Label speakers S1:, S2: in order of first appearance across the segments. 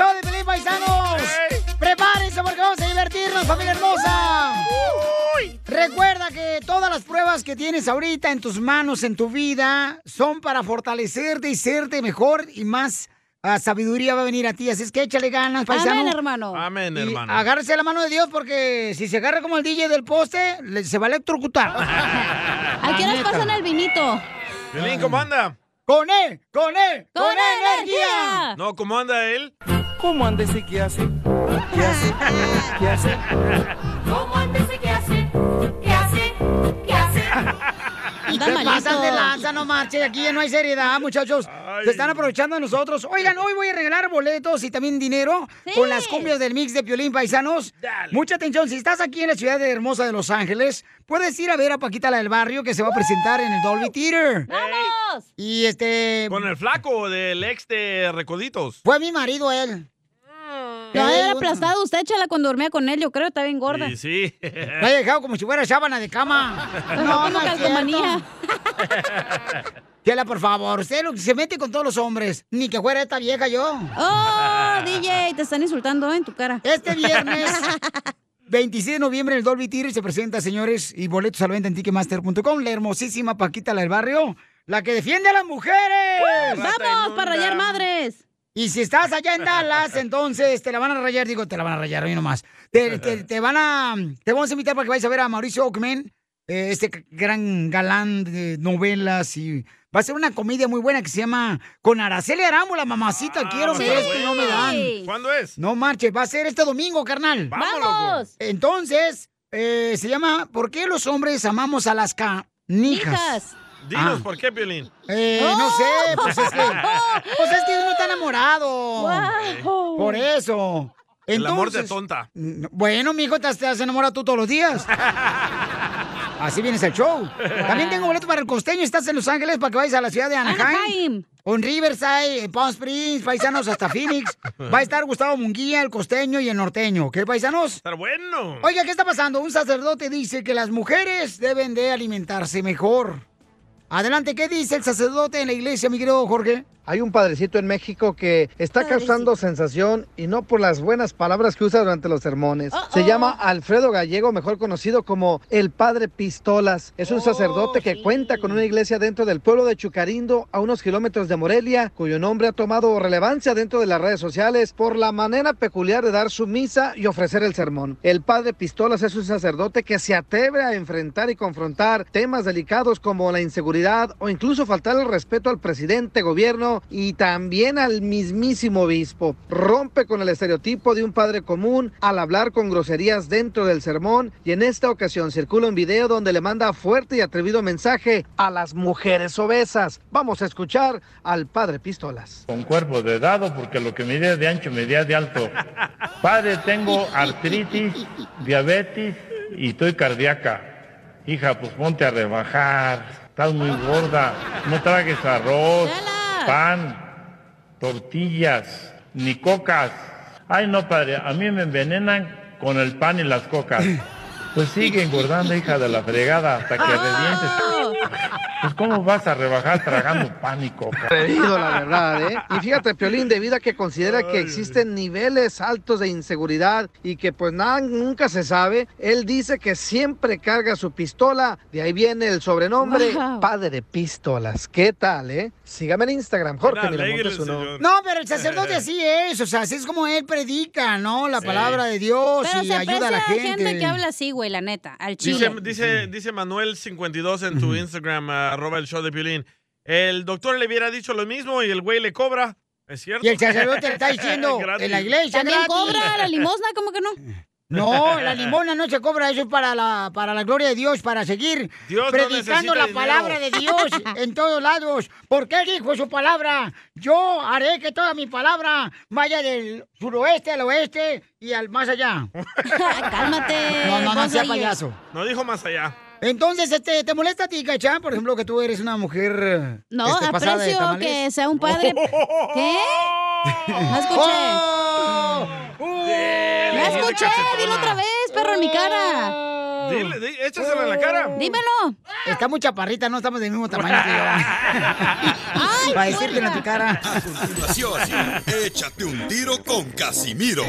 S1: show de Pelín Paisanos. Prepárense porque vamos a divertirnos, familia hermosa. Recuerda que todas las pruebas que tienes ahorita en tus manos, en tu vida, son para fortalecerte y serte mejor y más ah, sabiduría va a venir a ti. Así es que échale ganas, paisano.
S2: Amén, hermano.
S3: Amén,
S1: Y
S3: hermano.
S1: agárrese la mano de Dios porque si se agarra como el DJ del poste, le- se va a electrocutar.
S2: ¿A qué nos pasan el vinito?
S3: Piolín, ¿cómo anda?
S1: ¡Con él! ¡Con él!
S2: ¡Con energía!
S3: No, ¿cómo anda él?
S4: ¿Cómo anda ese que hace? ¿Qué hace? ¿Qué hace?
S5: ¿Cómo antes qué hace? ¿Qué hace? ¿Qué hace?
S2: Malito.
S1: pasan de lanza, no marche. Aquí ya no hay seriedad, muchachos. Se están aprovechando de nosotros. Oigan, hoy voy a regalar boletos y también dinero
S2: Sí.
S1: con las cumbias del mix de Piolín Paisanos. Mucha atención, si estás aquí en la ciudad de hermosa de Los Ángeles, puedes ir a ver a Paquita la del Barrio que se va a presentar en el Dolby Theater.
S2: ¡Vamos!
S1: Y este...
S3: Con el flaco del ex de Recoditos.
S1: Fue mi marido él.
S2: Lo
S1: Eh,
S2: había aplastado usted, chala, cuando dormía con él, yo creo, está bien gorda.
S3: Sí, sí.
S1: Lo he dejado como si fuera sábana de cama.
S2: como
S1: es
S2: calcomanía.
S1: Chela, por favor, usted lo que se mete con todos los hombres. Ni que fuera esta vieja yo.
S2: ¡Oh, DJ! Te están insultando en tu cara.
S1: Este viernes, 26 de noviembre, en el Dolby Theater se presenta, señores, y boletos a la venta en Ticketmaster.com. La hermosísima Paquita, la del barrio, la que defiende a las mujeres.
S2: ¡Vamos, para rayar madres!
S1: Y si estás allá en Dallas, entonces te la van a rayar, digo, te la van a rayar, hoy nomás. Te, te- te van a, te vamos a invitar para que vayas a ver a Mauricio Ockman, eh, este gran galán de novelas y va a ser una comedia muy buena que se llama Con Araceli Arámbula, mamacita, quiero
S3: va a
S1: ver esto y no me dan.
S3: ¿Cuándo es?
S1: No marche, va a ser este domingo, carnal.
S3: Vamos.
S1: Entonces, eh, se llama ¿Por qué los hombres amamos a las canijas?
S2: Hijas.
S3: Dinos
S1: Ah.
S3: por qué, Piolín.
S1: Eh, no sé, pues es que, pues es que uno está enamorado.
S2: Wow.
S1: Por eso.
S3: El amor de tonta.
S1: Bueno, mijo, te, te has enamorado tú todos los días. Así vienes al show. También tengo boleto para el costeño. Estás en Los Ángeles para que vayas a la ciudad de Anaheim.
S2: Anaheim.
S1: O en Riverside, en Palm Springs, paisanos hasta Phoenix. Va a estar Gustavo Munguía, el costeño y el norteño. ¿Qué, paisanos?
S3: Estar bueno.
S1: Oiga, ¿qué está pasando? Un sacerdote dice que las mujeres deben de alimentarse mejor. Adelante, ¿qué dice el sacerdote en la iglesia, mi querido Jorge?
S6: Hay un padrecito en México que está causando sensación y no por las buenas palabras que usa durante los sermones. Se llama Alfredo Gallego, mejor conocido como el Padre Pistolas. Es un sacerdote que cuenta con una iglesia dentro del pueblo de Chucarindo, a unos kilómetros de Morelia, cuyo nombre ha tomado relevancia dentro de las redes sociales por la manera peculiar de dar su misa y ofrecer el sermón. El Padre Pistolas es un sacerdote que se atreve a enfrentar y confrontar temas delicados como la inseguridad o incluso faltar el respeto al presidente, gobierno y también al mismísimo obispo. Rompe con el estereotipo de un padre común al hablar con groserías dentro del sermón y en esta ocasión circula un video donde le manda fuerte y atrevido mensaje a las mujeres obesas. Vamos a escuchar al Padre Pistolas.
S7: con cuerpo de dado porque lo que medía de ancho medía de alto. Padre, tengo artritis, diabetes y estoy cardíaca. Hija, pues ponte a rebajar. Estás muy gorda. No tragues arroz, pan, tortillas, ni cocas. Ay, no, padre, a mí me envenenan con el pan y las cocas. Pues sigue engordando, hija de la fregada, hasta que revientes. Pues, ¿cómo vas a rebajar tragando coca?
S6: Atrevido, la verdad, ¿eh? Y fíjate, Piolín, debido a que considera que existen niveles altos de inseguridad y que pues nada, nunca se sabe, él dice que siempre carga su pistola, de ahí viene el sobrenombre
S2: Wow.
S6: Padre Pistolas. ¿Qué tal, eh? Sígame en Instagram, Jorge Miramontes uno.
S1: No, pero el sacerdote así es, o sea, así es como él predica, ¿no? La
S3: Sí.
S1: palabra de Dios
S2: Pero
S1: y
S2: se
S1: ayuda a la gente.
S2: gente que habla así, güey, la neta, al
S3: Dice,
S2: chile.
S3: dice, dice Manuel52 en tu Instagram, arroba el show de Piolín. El doctor le hubiera dicho lo mismo y el güey le cobra. ¿Es cierto?
S1: Y el sacerdote le está diciendo en la iglesia
S2: También
S1: gratis.
S2: cobra la limosna, ¿cómo que no?
S1: No, la limona no se cobra, eso es para la, para la gloria de Dios, para seguir
S3: Dios no
S1: predicando
S3: necesita
S1: la
S3: dinero.
S1: palabra de Dios en todos lados. Porque Él dijo su palabra. Yo haré que toda mi palabra vaya del suroeste al oeste y al más allá.
S2: Cálmate.
S1: No, no, no sea payaso.
S3: No dijo más allá.
S1: Entonces, este, ¿te molesta a ti, Cacha? Por ejemplo, que tú eres una mujer.
S2: No,
S1: este, de
S2: aprecio que sea un padre. ¿Qué? No escuché.
S1: ¡Oh!
S2: No escuché, dilo otra vez, perro, en mi cara.
S3: Dile, di- échaselo en la cara.
S2: Dímelo.
S1: Está muy chaparrita, no estamos del mismo tamaño que yo. Para decírtelo en tu cara.
S8: A continuación, échate un tiro con Casimiro.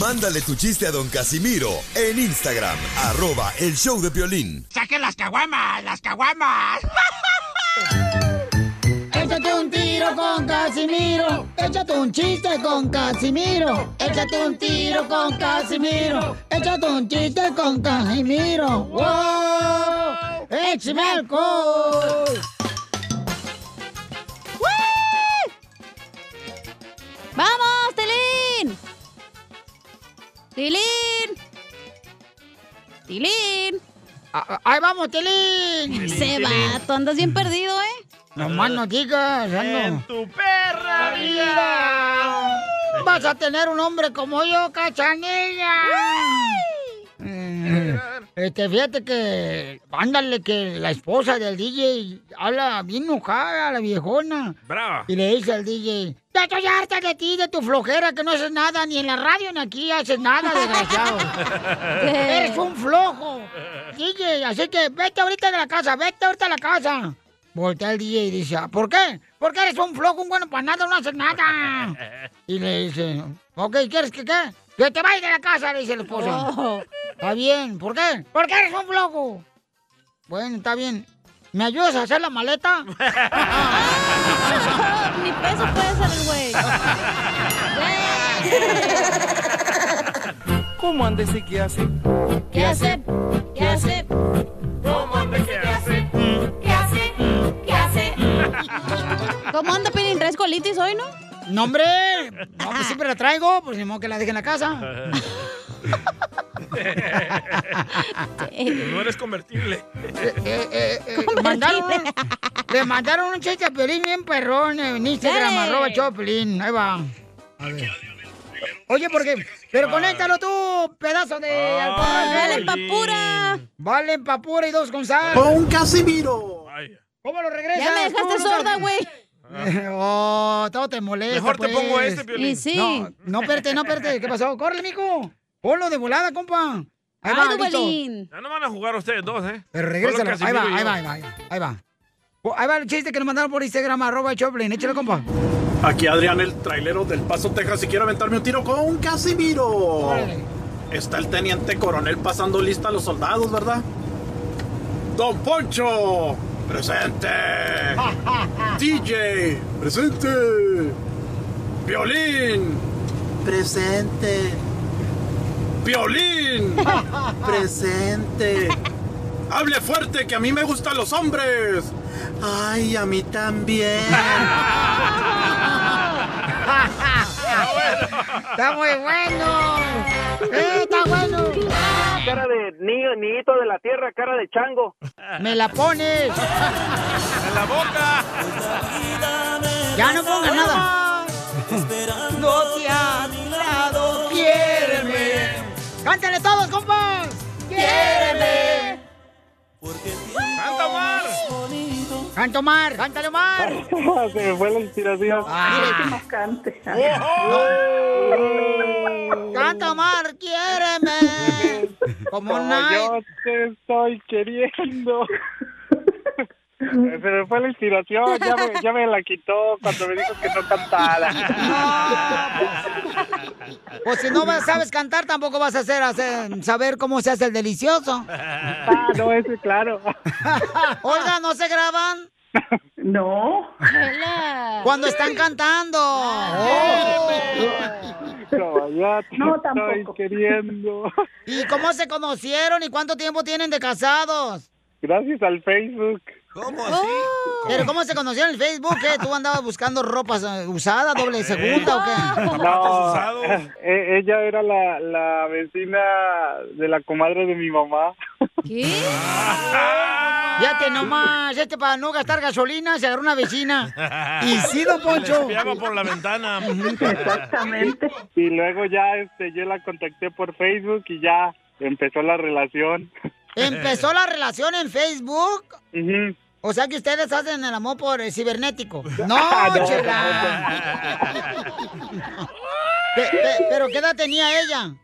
S8: Mándale tu chiste a don Casimiro en Instagram, arroba el show de violín.
S1: ¡Saquen las caguamas! ¡Las caguamas! Échate un tiro con Casimiro. Échate un chiste con Casimiro. Échate un tiro con Casimiro. Échate un chiste con Casimiro. ¡Wow! ¡Échame alcohol!
S2: ¡Vamos, Tilín! ¡Tilín! ¡Tilín!
S1: Ah, Ahí vamos, Tilín.
S2: Ese vato, andas bien perdido, ¿eh?
S1: No más no digas,
S3: En
S1: ando.
S3: tu perra vida.
S1: vida. Vas a tener un hombre como yo, cachanilla. Eh, Este, fíjate que, ándale, que la esposa del DJ habla bien enojada, la viejona.
S3: Brava.
S1: Y le dice al DJ, ya estoy harta de ti, de tu flojera, que no haces nada, ni en la radio ni aquí haces nada, desgraciado. Eres un flojo. DJ, así que vete ahorita de la casa, vete ahorita a la casa. Voltea el DJ y dice, "¿Ah, ¿por qué? Porque eres un flojo, un bueno para nada, no haces nada. Y le dice, ok, ¿quieres que qué? Que te vayas de la casa, le dice el esposo.
S2: Oh.
S1: Está bien, ¿por qué? Porque eres un flojo. Bueno, está bien. ¿Me ayudas a hacer la maleta?
S2: Ni peso puede ser el güey.
S4: ¿Cómo anda ese que hace?
S2: ¿Qué hace? ¿Qué hace?
S3: ¿Cómo anda que hace?
S5: ¿Qué hace? ¿Qué hace?
S2: ¿Cómo anda, Pelín? ¿Traes colitis hoy, no?
S1: No, hombre. No, pues siempre la traigo, pues ni modo que la deje en la casa.
S3: No eres convertible.
S1: Eh, eh, eh, mandaron un- le mandaron un chiste a Pelín bien perrón en Instagram,
S2: Dale.
S1: arroba Choplin. Ahí va. A ver. Oye, porque. Pero conéctalo tú, pedazo de alcohol.
S2: ¡Dale, papura!
S1: Vale, papura y dos con sal.
S4: ¡Con Casimiro!
S1: ¿Cómo lo regresas?
S2: Ya me dejaste sorda, güey.
S1: Oh, todo te molesta.
S3: Mejor te
S1: pues.
S3: pongo este, Piolín.
S2: Y sí.
S1: No, no, espérate, no, espérate. ¿Qué pasó? Córrele, mijo. Ponlo de volada, compa. Ahí va.
S3: Ya no van a jugar ustedes dos, ¿eh?
S1: Pero regrésalo. Ahí va, ahí va, ahí va, ahí va. Ahí va. Oh, ahí va el chiste que nos mandaron por Instagram, arroba el Choplin. Échale, compa.
S9: Aquí Adrián, el trailero del Paso, Texas, y quiero aventarme un tiro con Casimiro.
S1: Órale.
S9: Está el teniente coronel pasando lista a los soldados, ¿verdad? Don Poncho, presente. DJ, presente. Violín, presente. Violín, presente. Hable fuerte, que a mí me gustan los hombres. Ay, a mí también.
S1: Está muy bueno. Eh, está bueno.
S10: Cara de niño, niñito de la tierra, cara de chango.
S1: Me la pones.
S3: ¡En la boca!
S1: Ya no pongas nada. Esperándote a mi lado, quiéreme. Cántale todos, compas. Quiéreme.
S3: ¡Canta, Omar!
S1: Canta Omar, cántale Omar.
S10: Se me fue la inspiración.
S1: Ah.
S5: cante.
S1: Canta Omar, quiéreme. Como
S10: Como
S1: nadie.
S10: yo te estoy queriendo. Se me fue la inspiración, ya me, ya me la quitó cuando me dijo que no cantara.
S1: Pues si no vas- sabes cantar, tampoco vas a hacer, hacer- saber cómo se hace el delicioso.
S10: Ah, no, ese claro.
S1: Oiga, ¿no se graban?
S5: No.
S1: Cuando están cantando. Oh.
S10: Como yo te
S5: No,
S10: estoy
S5: tampoco.
S10: queriendo.
S1: ¿Y cómo se conocieron y cuánto tiempo tienen de casados?
S10: Gracias al Facebook.
S3: ¿Cómo así?
S1: ¿Pero cómo se conocieron en el Facebook? ¿Qué? ¿Tú andabas buscando ropas eh, usadas, doble segunda o qué?
S10: No, e- ella era la, la vecina de la comadre de mi mamá.
S2: ¿Qué?
S1: Ya te nomás, este para no gastar gasolina se agarró una vecina. Y sí, don Poncho.
S3: Por la ventana.
S5: Exactamente.
S10: Y luego ya este yo la contacté por Facebook y ya empezó la relación.
S1: Empezó la relación en Facebook.
S10: Ujú.
S1: O sea que ustedes hacen el amor por eh, cibernético. No,
S10: No,
S1: chela. Pe- pe- pero ¿qué edad tenía ella?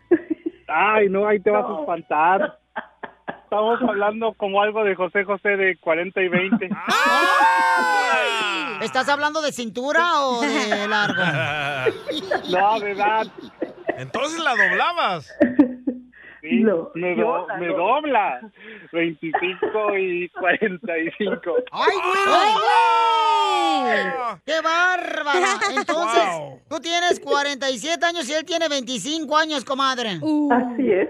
S10: Ay, no, ahí te vas a espantar. Estamos hablando como algo de José José de 40 y 20.
S1: ¿Estás hablando de cintura o de largo?
S10: No, de edad.
S3: Entonces la doblabas.
S10: Sí,
S11: No,
S10: me, do- me dobla. 25 y 45.
S1: ¡Ay, güey! ¡Qué bárbara! Entonces,
S3: Wow.
S1: tú tienes 47 años y él tiene 25 años, comadre.
S11: Así es.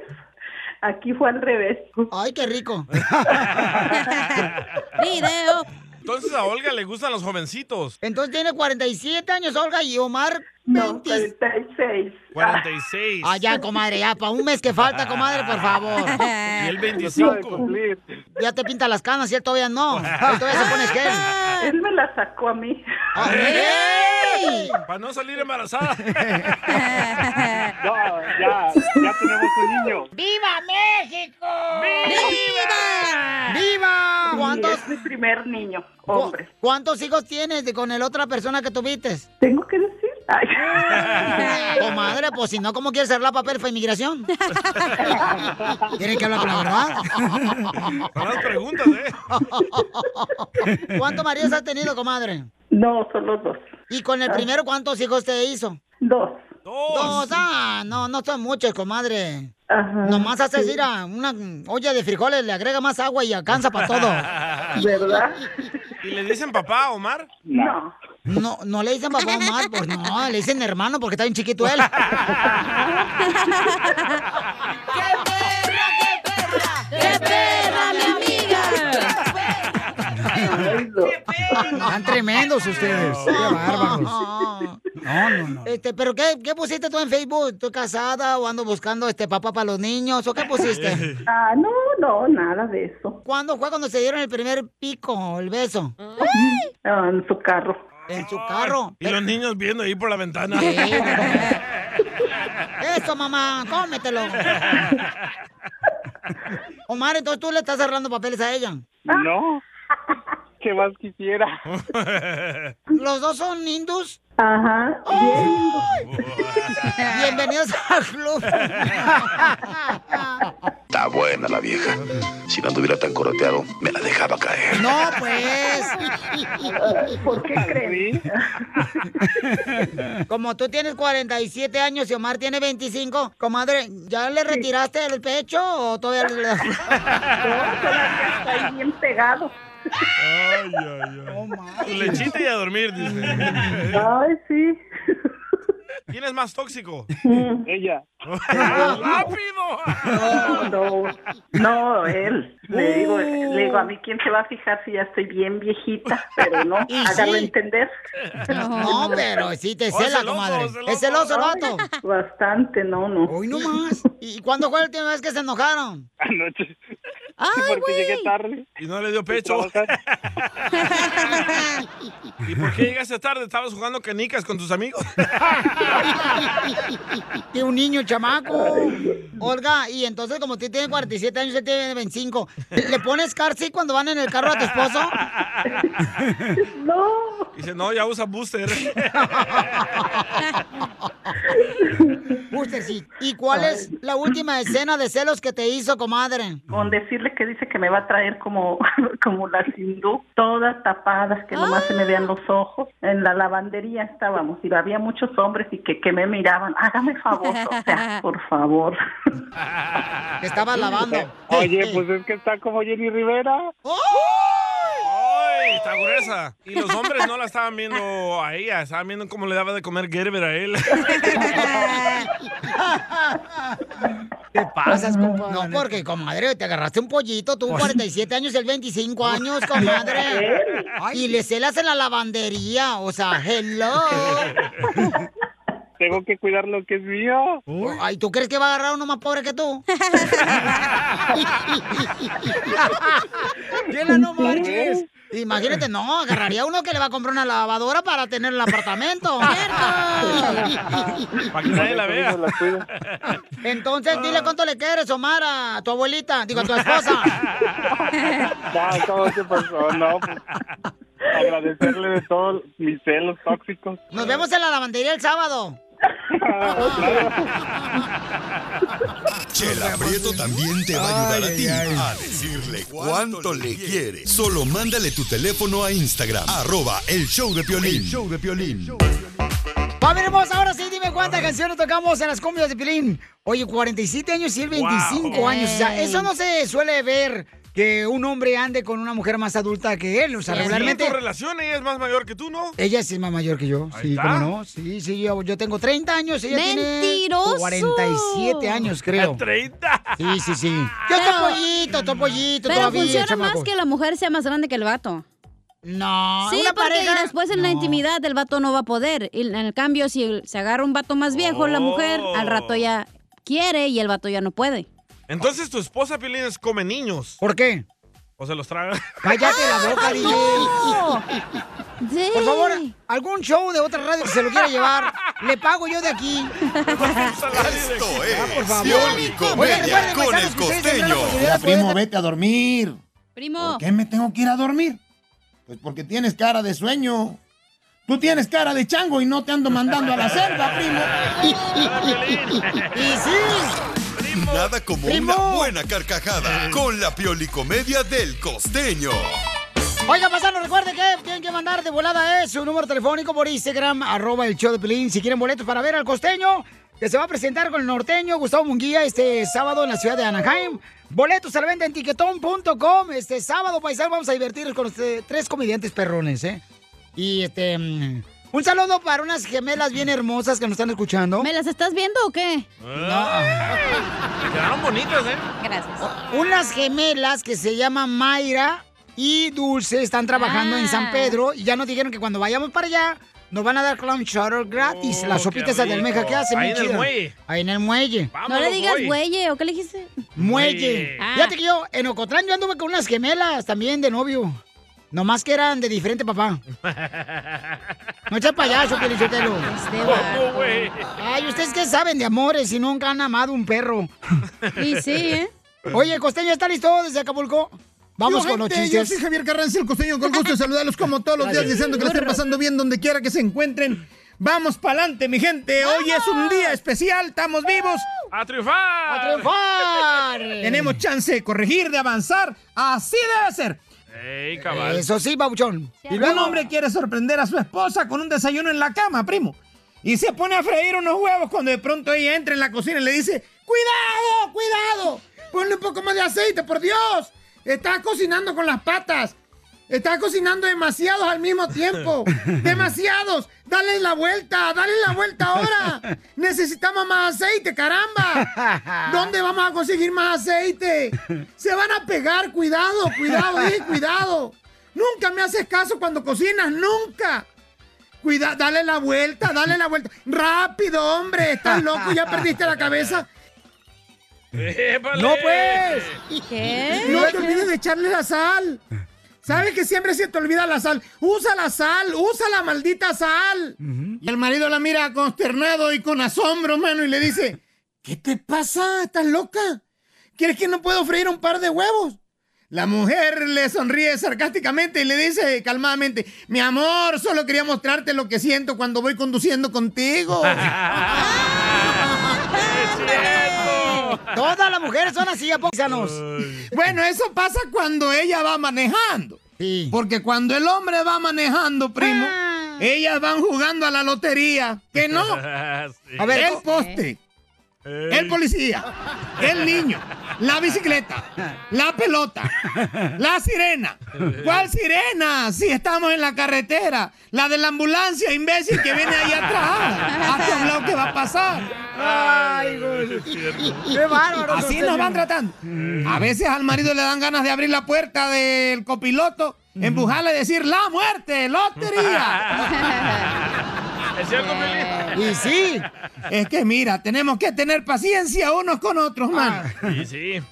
S11: Aquí fue al revés.
S1: ¡Ay, qué rico!
S2: Video.
S3: Entonces a Olga le gustan los jovencitos.
S1: Entonces tiene 47 años, Olga, y Omar
S11: No,
S1: 20.
S11: 46.
S3: 46.
S1: Ah, ya, comadre, ya, para un mes que falta, comadre, por favor.
S3: Y el
S10: Acaba de
S3: 25.
S10: cumplir.
S1: Ya te pinta las canas y él todavía no. Él todavía se pone gel.
S11: Él me la sacó a mí.
S1: Ah, ¡Ey!
S3: Para no salir embarazada.
S10: No, ya, ya tenemos un niño.
S1: ¡Viva México!
S2: ¡Viva!
S1: ¡Viva! ¿Cuántos,
S11: es mi primer niño, hombre.
S1: ¿Cuántos hijos tienes de- con la otra persona que tuviste?
S11: ¿Tengo que decir?
S1: Comadre, pues si no, ¿cómo quieres hacer la papel para inmigración? Tienen que hablar con la verdad.
S3: Son las preguntas, ¿eh?
S1: ¿Cuántos maridos has tenido, comadre?
S11: No, solo dos.
S1: ¿Y con el primero cuántos hijos te hizo?
S11: Dos.
S1: Dos. Ah, no, no son muchos, comadre.
S11: Ajá.
S1: Nomás haces ir a una olla de frijoles, le agrega más agua y alcanza para todo.
S11: ¿Verdad?
S3: ¿Y le dicen papá, Omar?
S11: No.
S1: No, no le dicen papá Omar, pues no, le dicen hermano porque está bien chiquito él.
S2: ¡Qué perra, mi amiga!
S11: Ay, no.
S1: Están tremendos ustedes. Qué bárbaros. No, no, no. Este, pero qué, qué pusiste tú en Facebook? ¿Estoy casada o ando buscando este papá para los niños? ¿O qué pusiste?
S11: Ah, no, no, nada de eso.
S1: ¿Cuándo fue cuando se dieron el primer pico, el beso?
S11: Ah, en su carro.
S1: En su carro.
S3: Y los niños viendo ahí por la ventana.
S1: Sí, Eso, mamá, cómetelo. Omar, entonces tú le estás cerrando papeles a ella.
S10: No. ¿Qué más quisiera?
S1: ¿Los dos son hindus?
S11: Ajá. Bien.
S1: Bienvenidos al club.
S12: Está buena la vieja. Si no anduviera tan coroteado, me la dejaba caer.
S1: No, pues.
S11: ¿Por qué creen?
S1: Como tú tienes 47 años y Omar tiene 25, comadre, ¿ya le retiraste el pecho o todavía le...
S11: No, todavía está ahí bien pegado.
S3: Ay, ay, ay. Tu lechita y a dormir, dice.
S11: Ay, sí.
S3: ¿Quién es más tóxico?
S10: Ella.
S3: ¡Rápido!
S11: No, no, no, él. Le digo, le digo, a mí quién se va a fijar si ya estoy bien viejita, pero no, hágalo
S1: sí.
S11: entender.
S1: No, pero sí te
S3: Oh,
S1: cela, comadre. Es celoso el vato.
S11: Bastante, no, no.
S1: Hoy no más. ¿Y cuándo fue la última vez que se enojaron?
S10: Anoche.
S2: ¡Ay,
S10: porque llegué
S2: güey!
S10: tarde.
S3: Y no le dio pecho. ¿Y por qué llegaste tarde? ¿Estabas jugando canicas con tus amigos?
S1: Que un niño, chamaco. Olga, y entonces como tú tienes 47 años, él tiene 25, ¿le pones car seat cuando van en el carro a tu esposo?
S11: No,
S3: Dice, no, ya usa booster.
S1: Booster seat. ¿Y cuál es la última escena de celos que te hizo, comadre?
S11: con decirle que dice que me va a traer como, como las hindú, todas tapadas, que nomás se me vean los ojos. En la lavandería estábamos y había muchos hombres y que, que me miraban, hágame favor, o sea, por favor.
S1: Que estabas lavando.
S10: Oye, pues es que está como Jenny Rivera.
S3: ¡Ay, está gruesa! Y los hombres no la estaban viendo a ella, estaban viendo cómo le daba de comer Gerber a él.
S1: ¿Qué pasas, compadre? No, porque, comadre, te agarraste un pollito, tú 47 años, él 25 años, comadre. Y le celas en la lavandería, o sea, hello.
S10: Tengo que cuidar lo que es mío.
S1: Ay, ¿tú crees que va a agarrar uno más pobre que tú? Chela, no marches. Imagínate, no, agarraría uno que le va a comprar una lavadora para tener el apartamento.
S3: Para que nadie la vea.
S1: Entonces, dile cuánto le quieres, Omar, a tu abuelita, digo, a tu esposa.
S10: Ya, ¿cómo se pasó? No, pues, agradecerle de todos mis celos tóxicos.
S1: Nos vemos en la lavandería el sábado.
S8: Chela Prieto también te va a ayudar a ti a decirle cuánto le quiere. Solo mándale tu teléfono a Instagram, arroba el show de Piolín. show de Piolín.
S1: Familia hermosa, ahora sí, dime cuántas canciones tocamos en las cumbias de Pilín. Oye, 47 años y él 25
S3: Wow.
S1: años. O sea, eso no se suele ver que un hombre ande con una mujer más adulta que él. O sea, regularmente...
S3: tu relación ella es más mayor que tú, ¿no?
S1: Ella sí es más mayor que yo, sí,
S3: está.
S1: ¿cómo no? Sí, sí, yo, yo tengo 30 años, ella
S2: ¡Mentiroso!
S1: tiene 47 años, creo.
S3: 30.
S1: Sí, sí, sí. Yo estoy pollito, estoy pollito
S2: Pero
S1: todavía,
S2: funciona
S1: chamaco.
S2: más que la mujer sea más grande que el vato.
S1: No,
S2: Sí,
S1: una
S2: porque
S1: pareja-
S2: después en la intimidad el vato no va a poder. Y en el cambio, si se agarra un vato más viejo, la mujer, al rato ya quiere y el vato ya no puede.
S3: Entonces tu esposa Piolín come niños.
S1: ¿Por qué?
S3: O se los traga.
S1: Cállate la boca, DJ.
S2: Sí.
S1: Por favor, algún show de otra radio que se lo quiera llevar, le pago yo de aquí.
S8: Esto es
S1: por favor. Recuerden,
S8: con el costeño.
S13: primo, vete a dormir.
S2: Primo.
S13: ¿Por qué me tengo que ir a dormir? Pues porque tienes cara de sueño. Tú tienes cara de chango y no te ando mandando a la selva, primo.
S1: Y sí.
S8: Nada como
S1: Primo.
S8: una buena carcajada con la Pioli Comedia del costeño.
S1: Oiga, pasando, recuerde que tienen que mandar de volada eh, su número telefónico por Instagram, arroba el show de Pelín, si quieren boletos para ver al costeño, que se va a presentar con el norteño Gustavo Munguía este sábado en la ciudad de Anaheim. Boletos a la venta en tiquetón.com. Este sábado, paisano, vamos a divertirnos con este, tres comediantes perrones, ¿eh? Y este... un saludo para unas gemelas bien hermosas que nos están escuchando.
S2: ¿Me las estás viendo o qué?
S3: Quedaron bonitas, ¿eh?
S2: Gracias.
S1: Unas gemelas que se llaman Mayra y Dulce están trabajando en San Pedro y ya nos dijeron que cuando vayamos para allá nos van a dar clown shuttle gratis.
S3: Oh,
S1: las sopitas
S3: qué
S1: de almeja que hacen.
S3: Ahí en el muelle.
S1: Ahí en el muelle.
S2: No le digas güey, ¿o qué le dijiste?
S1: Muelle.
S2: Ah.
S1: Fíjate que yo en Ocotlán yo anduve con unas gemelas también de novio. Nomás que eran de diferente papá. No echa payaso, Pelichotelo.
S3: ¿Cómo, güey?
S1: Ay, ¿ustedes qué saben de amores si nunca han amado un perro?
S2: Y sí, ¿eh?
S1: Oye, Costeño, ¿está listo desde Acapulco? Vamos
S13: Yo,
S1: con los
S13: gente,
S1: chistes.
S13: Yo soy Javier Carranza, el costeño, con gusto de saludarlos como todos los días, deseando que la estén pasando bien donde quiera que se encuentren. Vamos pa'lante, mi gente. Hoy es un día especial, estamos vivos.
S3: ¡A triunfar!
S1: ¡A triunfar!
S13: Tenemos chance de corregir, de avanzar. Así debe ser.
S3: ¡Ey, cabal!
S1: Eso sí, babuchón.
S13: Y un hombre quiere sorprender a su esposa con un desayuno en la cama, primo. Y se pone a freír unos huevos cuando de pronto ella entra en la cocina y le dice, ¡Cuidado, cuidado! Ponle un poco más de aceite, por Dios. Está cocinando con las patas. Está cocinando demasiados al mismo tiempo. Demasiados. Dale la vuelta, dale la vuelta ahora. Necesitamos más aceite, caramba. ¿Dónde vamos a conseguir más aceite? Se van a pegar, cuidado, cuidado, eh, cuidado. Nunca me haces caso cuando cocinas, nunca. Cuida, dale la vuelta, dale la vuelta. Rápido, hombre, estás loco, ya perdiste la cabeza.
S3: ¡Épale!
S1: ¡No, pues!
S2: ¿Qué?
S13: No te olvides de echarle la sal. ¿Sabes que siempre se te olvida la sal? Usa la sal, usa la maldita sal. Y el marido la mira consternado y con asombro, mano, y le dice, ¿qué te pasa? ¿Estás loca? ¿Quieres que no puedo freír un par de huevos? La mujer le sonríe sarcásticamente y le dice calmadamente, mi amor, solo quería mostrarte lo que siento cuando voy conduciendo contigo.
S1: Todas las mujeres son así, apósanos.
S13: Bueno, eso pasa cuando ella va manejando. Porque cuando el hombre va manejando, primo, ellas van jugando a la lotería. Que no.
S3: Sí.
S13: A ver, el poste, el policía, el niño, la bicicleta, la pelota, la sirena. ¿Cuál sirena? Si estamos en la carretera. La de la ambulancia, imbécil, que viene ahí atrás. ¿Has hablado qué va a pasar?
S1: Ay, güey. Qué bárbaro.
S13: Así nos van tratando. A veces al marido le dan ganas de abrir la puerta del copiloto, empujarle y decir, ¡la muerte! ¡Lotería!
S3: ¿Es cierto, Felipe?
S1: Y sí,
S13: es que mira, tenemos que tener paciencia unos con otros, man.
S3: Ah, sí, sí.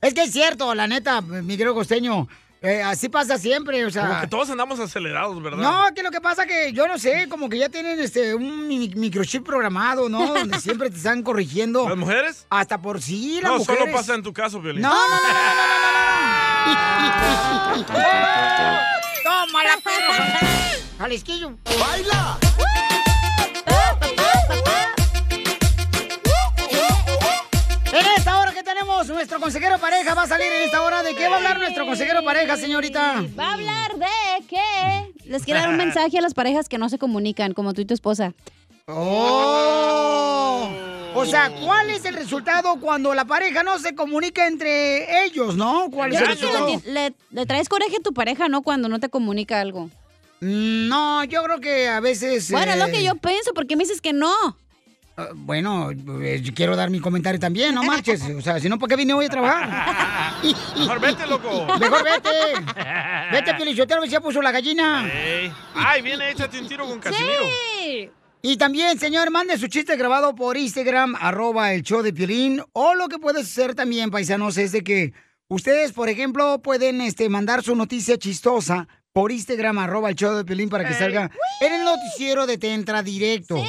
S1: Es que es cierto, la neta, mi querido costeño. Eh, así pasa siempre, o sea.
S3: Como todos andamos acelerados, ¿verdad?
S1: No, que lo que pasa que yo no sé, como que ya tienen este un microchip programado, ¿no? Donde siempre te están corrigiendo.
S3: ¿Las mujeres?
S1: Hasta por sí, las mujeres.
S3: No, solo pasa en tu caso, Violín.
S1: No, no, no, no, no, no, no. ¡Jalisquillo!
S8: ¡Baila!
S1: En esta hora que tenemos, nuestro consejero pareja va a salir en esta hora. ¿De qué va a hablar nuestro consejero pareja, señorita?
S2: Va a hablar de qué. Les quiero dar un mensaje a las parejas que no se comunican, como tú y tu esposa.
S1: ¡Oh! O sea, ¿cuál es el resultado cuando la pareja no se comunica entre ellos, no? ¿Cuál es el resultado?
S2: le traes coraje a tu pareja, ¿no? Cuando no te comunica algo.
S1: No, yo creo que a veces...
S2: Bueno, es lo
S1: eh,
S2: que yo pienso, ¿por qué me dices que no?
S1: ah, Bueno, eh, yo quiero dar mi comentario también, no marches. O sea, si no, ¿por qué vine hoy a trabajar?
S3: Mejor vete, loco.
S1: Mejor vete. Vete, Piolichotero, ya puso la gallina.
S3: Ey. Ay, viene, échate un tiro con Casimiro.
S1: Y también, señor, mande su chiste grabado por Instagram, arroba el show de Piolín. O lo que puedes hacer también, paisanos, es de que ustedes, por ejemplo, pueden este, mandar su noticia chistosa por Instagram, arroba el show de Piolín, para que salga en el noticiero de Te Entra Directo.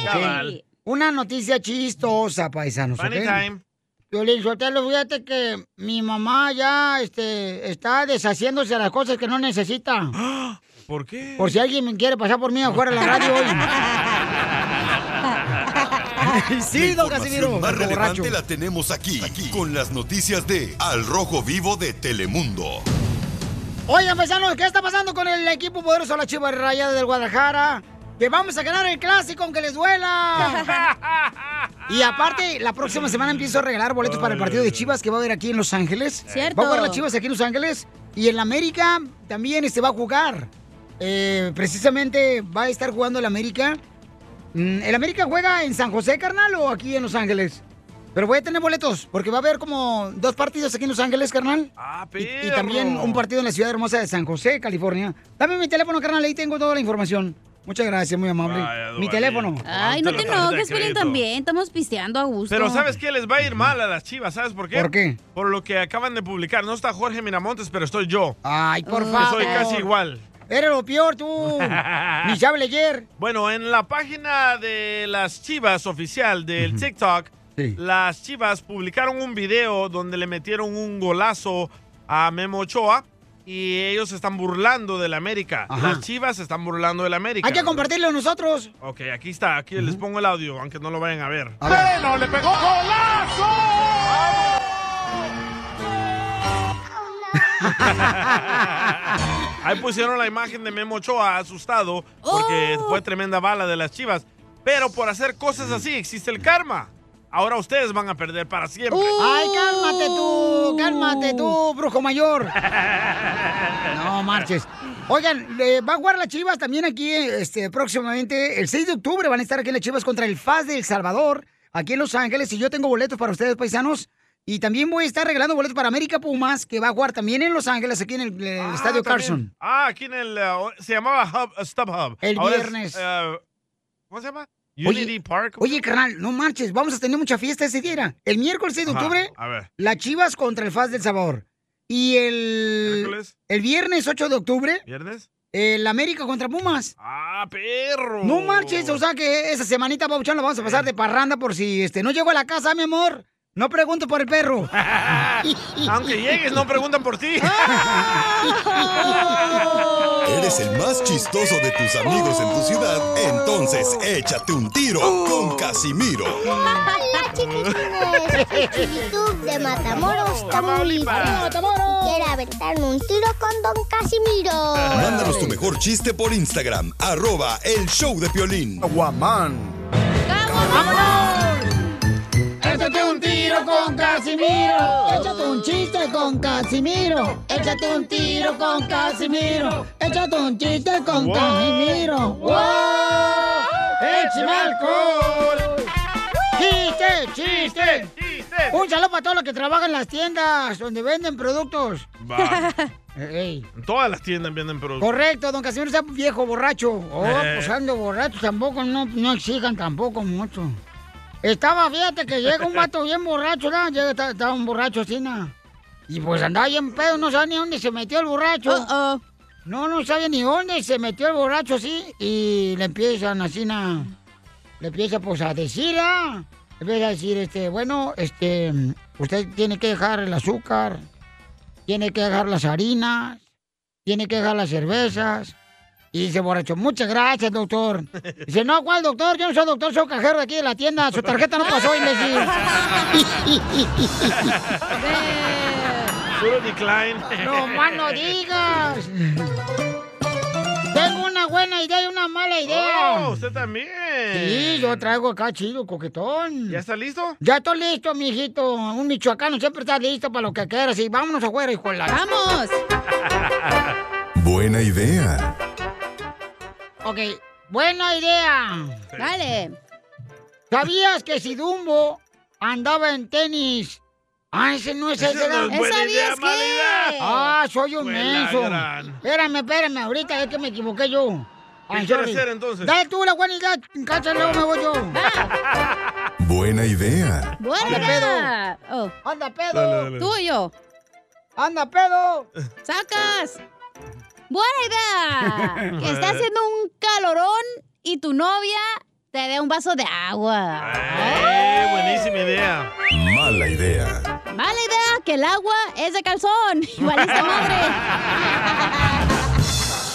S1: Una noticia chistosa, paisanos.
S3: Funny
S1: ¿ok?
S3: time.
S1: Piolín, Sotelo, fíjate que mi mamá ya este, está deshaciéndose de las cosas que no necesita.
S3: ¿Por qué?
S1: Por si alguien me quiere pasar por mí afuera de la radio hoy. sí, don
S8: La
S1: Casimiro.
S8: más
S1: el borracho.
S8: relevante la tenemos aquí, aquí, con las noticias de Al Rojo Vivo de Telemundo.
S1: Oigan, paisanos, ¿qué está pasando con el equipo poderoso de la Chivas Rayadas del Guadalajara? Que vamos a ganar el clásico aunque les duela. y aparte, la próxima semana empiezo a regalar boletos para el partido de Chivas que va a haber aquí en Los Ángeles.
S2: Cierto.
S1: Va a jugar las Chivas aquí en Los Ángeles. Y en la América también este va a jugar. Eh, precisamente va a estar jugando el América. Mm, ¿El América juega en San José, carnal, o aquí en Los Ángeles? Pero voy a tener boletos, porque va a haber como dos partidos aquí en Los Ángeles, carnal.
S3: Ah,
S1: Y, y también un partido en la ciudad hermosa de San José, California. Dame mi teléfono, carnal, ahí tengo toda la información. Muchas gracias, muy amable.
S3: Vaya,
S1: mi teléfono.
S2: Ay, no te enojes,
S3: crédito.
S2: también. Estamos pisteando a gusto.
S3: Pero ¿sabes qué? Les va a ir mal a las chivas, ¿sabes por qué?
S1: ¿Por qué?
S3: Por lo que acaban de publicar. No está Jorge Miramontes, pero estoy yo.
S1: Ay, por
S3: Que
S1: favor.
S3: soy casi igual.
S1: Eres lo peor, tú. Ni sabe leer.
S3: Bueno, en la página de las chivas oficial del TikTok, las chivas publicaron un video donde le metieron un golazo a Memo Ochoa y ellos se están burlando del América.
S1: Ajá.
S3: Las chivas se están burlando del América.
S1: Hay que compartirlo nosotros.
S3: Ok, aquí está. Aquí les pongo el audio, aunque no lo vayan a ver.
S5: ¡Bueno, le pegó golazo!
S3: Ahí pusieron la imagen de Memo Ochoa asustado porque
S1: Oh.
S3: fue tremenda bala de las chivas. Pero por hacer cosas así existe el karma. Ahora ustedes van a perder para siempre.
S1: Ay, cálmate tú, cálmate tú, brujo mayor. No marches. Oigan, eh, va a jugar las Chivas también aquí este, próximamente. El 6 de octubre van a estar aquí las Chivas contra el FAS de El Salvador, aquí en Los Ángeles. Y yo tengo boletos para ustedes, paisanos. Y también voy a estar regalando boletos para América Pumas, que va a jugar también en Los Ángeles, aquí en el, el
S3: Ah,
S1: Estadio
S3: también.
S1: Carson.
S3: Ah, aquí en el... uh, se llamaba Hub, uh, StubHub.
S1: El
S3: Ahora
S1: viernes.
S3: uh, ¿Cómo se llama?
S1: Oye,
S3: Unity Park.
S1: Oye, carnal, no marches. Vamos a tener mucha fiesta ese día. El miércoles 6 de
S3: Ajá,
S1: octubre,
S3: A ver.
S1: las Chivas contra el FAS del Salvador. Y el,
S3: ¿Miércoles?
S1: el viernes 8 de octubre,
S3: ¿Viernes?
S1: el América contra Pumas.
S3: Ah, perro.
S1: No marches, o sea que esa semanita, Pabuchón, la vamos a pasar de parranda por si este no llego a la casa, mi amor. No pregunto por el perro.
S3: Aunque llegues, no preguntan por ti.
S8: Eres el más chistoso de tus amigos en tu ciudad, entonces échate un tiro con Casimiro.
S14: Hola chiquitines, soy YouTube de Matamoros, Tamaulipas. Quiero aventarme un tiro con Don Casimiro.
S8: Mándanos tu mejor chiste por Instagram, arroba el show de Piolín.
S4: Guamán.
S1: Un tiro con Casimiro. Échate un chiste con Casimiro. Échate un tiro con Casimiro. Échate un chiste con
S5: Wow.
S1: Casimiro. ¡Wow! ¡Échame alcohol! ¡Chiste, chiste! Un saludo para todos los que trabajan en las tiendas donde venden productos. Ey.
S3: Todas las tiendas venden productos.
S1: Correcto, don Casimiro sea viejo borracho. Oh,
S3: Eh.
S1: pues ando borracho tampoco, no, no exijan tampoco mucho. Estaba, fíjate que llega un vato bien borracho, ¿no? Llega, está- estaba un borracho así, ¿no? Y pues andaba bien pedo, no sabía ni dónde se metió el borracho. No, no sabía ni dónde se metió el borracho así. Y le empiezan así, na- le empieza pues a decir, ah, le empieza a decir, este, bueno, este, usted tiene que dejar el azúcar, tiene que dejar las harinas, tiene que dejar las cervezas. Y dice borracho, muchas gracias, doctor. Dice, no, ¿cuál doctor? Yo no soy doctor, soy cajero de aquí de la tienda. Su tarjeta no pasó, imbécil.
S3: Puro decline.
S1: No más no digas. Tengo una buena idea y una mala idea.
S3: Oh, usted también.
S1: Sí, yo traigo acá chido, coquetón.
S3: ¿Ya está listo?
S1: Ya estoy listo, mijito. Un michoacano siempre está listo para lo que quieras. Y vámonos afuera, hijo de la... ¡Vamos!
S8: Buena idea.
S1: Ok, buena idea.
S2: Dale.
S1: ¿Sabías que si Dumbo andaba en tenis? Ah, ese no es ese.
S3: no es buena
S1: ¿Sabías qué? Ah, soy un menso.
S3: gran.
S1: Espérame, espérame, ahorita es que me equivoqué yo.
S3: ¿Qué
S1: Ay,
S3: quiere
S1: sorry.
S3: hacer, entonces?
S1: Dale tú la buena idea, cacha, luego me voy yo.
S8: Buena idea.
S2: Buena
S1: Anda,
S2: idea. Oh.
S1: Anda, pedo.
S8: Dale, dale.
S2: Tú y yo.
S1: Anda, pedo.
S2: ¡Sacas! Buena idea. Que está haciendo un calorón y tu novia te dé un vaso de agua.
S3: Eh, buenísima idea.
S8: Mala idea.
S2: Mala idea que el agua es de calzón. Y valiste madre.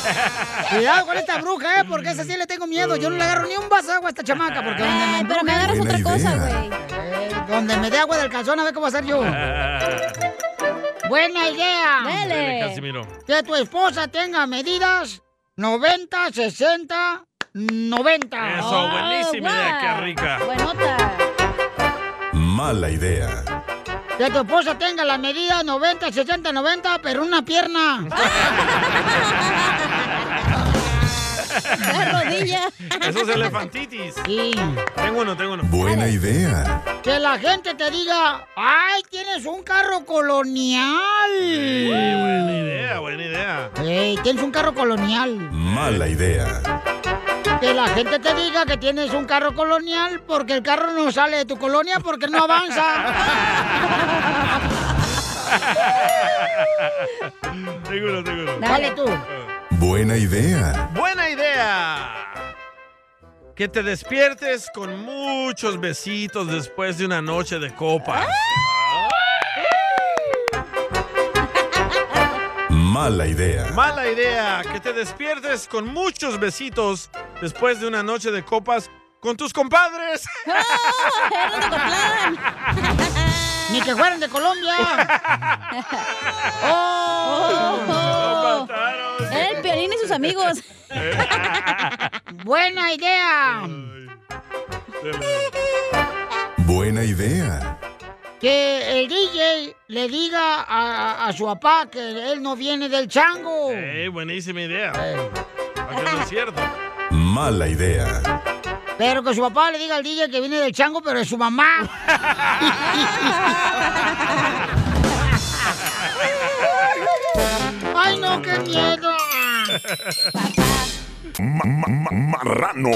S1: Cuidado con esta bruja, ¿eh? Porque esa sí le tengo miedo. Yo no le agarro ni un vaso de agua a esta chamaca. Porque donde me
S2: pero me agarras otra cosa, güey.
S1: Eh, donde me dé agua del calzón, a ver cómo va a ser yo. Buena idea.
S3: Dele, Casimiro.
S1: Que tu esposa tenga medidas 90, 60, 90.
S3: Eso, buenísima idea, qué rica.
S2: Buenota.
S8: Mala idea.
S1: Que tu esposa tenga la medida 90, 60, 90, pero una pierna.
S2: La rodilla.
S3: Eso es elefantitis.
S1: Sí.
S3: Tengo uno, tengo uno.
S8: Buena idea.
S1: Que la gente te diga, ay, tienes un carro colonial.
S3: Sí, buena idea, buena idea.
S1: Ey, tienes un carro colonial.
S8: Mala idea.
S1: Que la gente te diga que tienes un carro colonial porque el carro no sale de tu colonia porque no avanza.
S3: tengo uno, tengo uno.
S1: Dale tú.
S8: Buena idea.
S3: Buena idea. Que te despiertes con muchos besitos después de una noche de copas.
S8: Mala idea.
S3: Mala idea. Que te despiertes con muchos besitos después de una noche de copas con tus compadres.
S1: Ni que fueran de Colombia.
S2: Oh. El piolín y sus amigos.
S1: Buena idea.
S8: Buena idea.
S1: Que el DJ le diga a, a su papá que él no viene del chango.
S3: Eh, buenísima idea. No es cierto.
S8: Mala idea.
S1: Pero que su papá le diga al DJ que viene del chango, pero es su mamá. ¡Ay, no, qué miedo!
S8: Ma- ma- ma- marrano.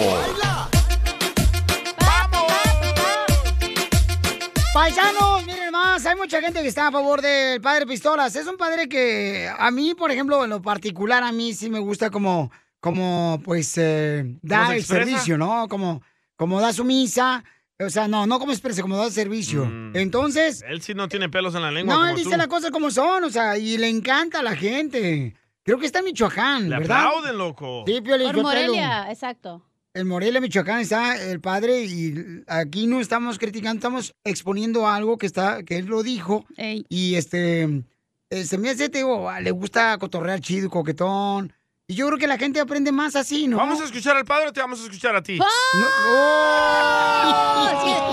S1: Paisanos, miren más, hay mucha gente que está a favor del padre Pistolas. Es un padre que a mí, por ejemplo, en lo particular, a mí sí me gusta como, como pues, eh, da el servicio, ¿no? Como, como da su misa. O sea, no, no como expresa, como da el servicio. Entonces,
S3: Él sí no tiene pelos en la lengua.
S1: no,
S3: como
S1: él dice las cosas como son, o sea, y le encanta a la gente. Creo que está en Michoacán,
S3: Le
S1: ¿verdad?
S3: aplauden, loco.
S1: Sí, Piolín,
S2: Por. Morelia, exacto.
S1: En Morelia, Michoacán está el padre y aquí no estamos criticando, estamos exponiendo algo que está, que él lo dijo. Y este, eh, se me hace, te digo, le gusta cotorrear chido, coquetón. Y yo creo que la gente aprende más así, ¿no?
S3: ¿Vamos a escuchar al padre o te vamos a escuchar a ti?
S2: Oh,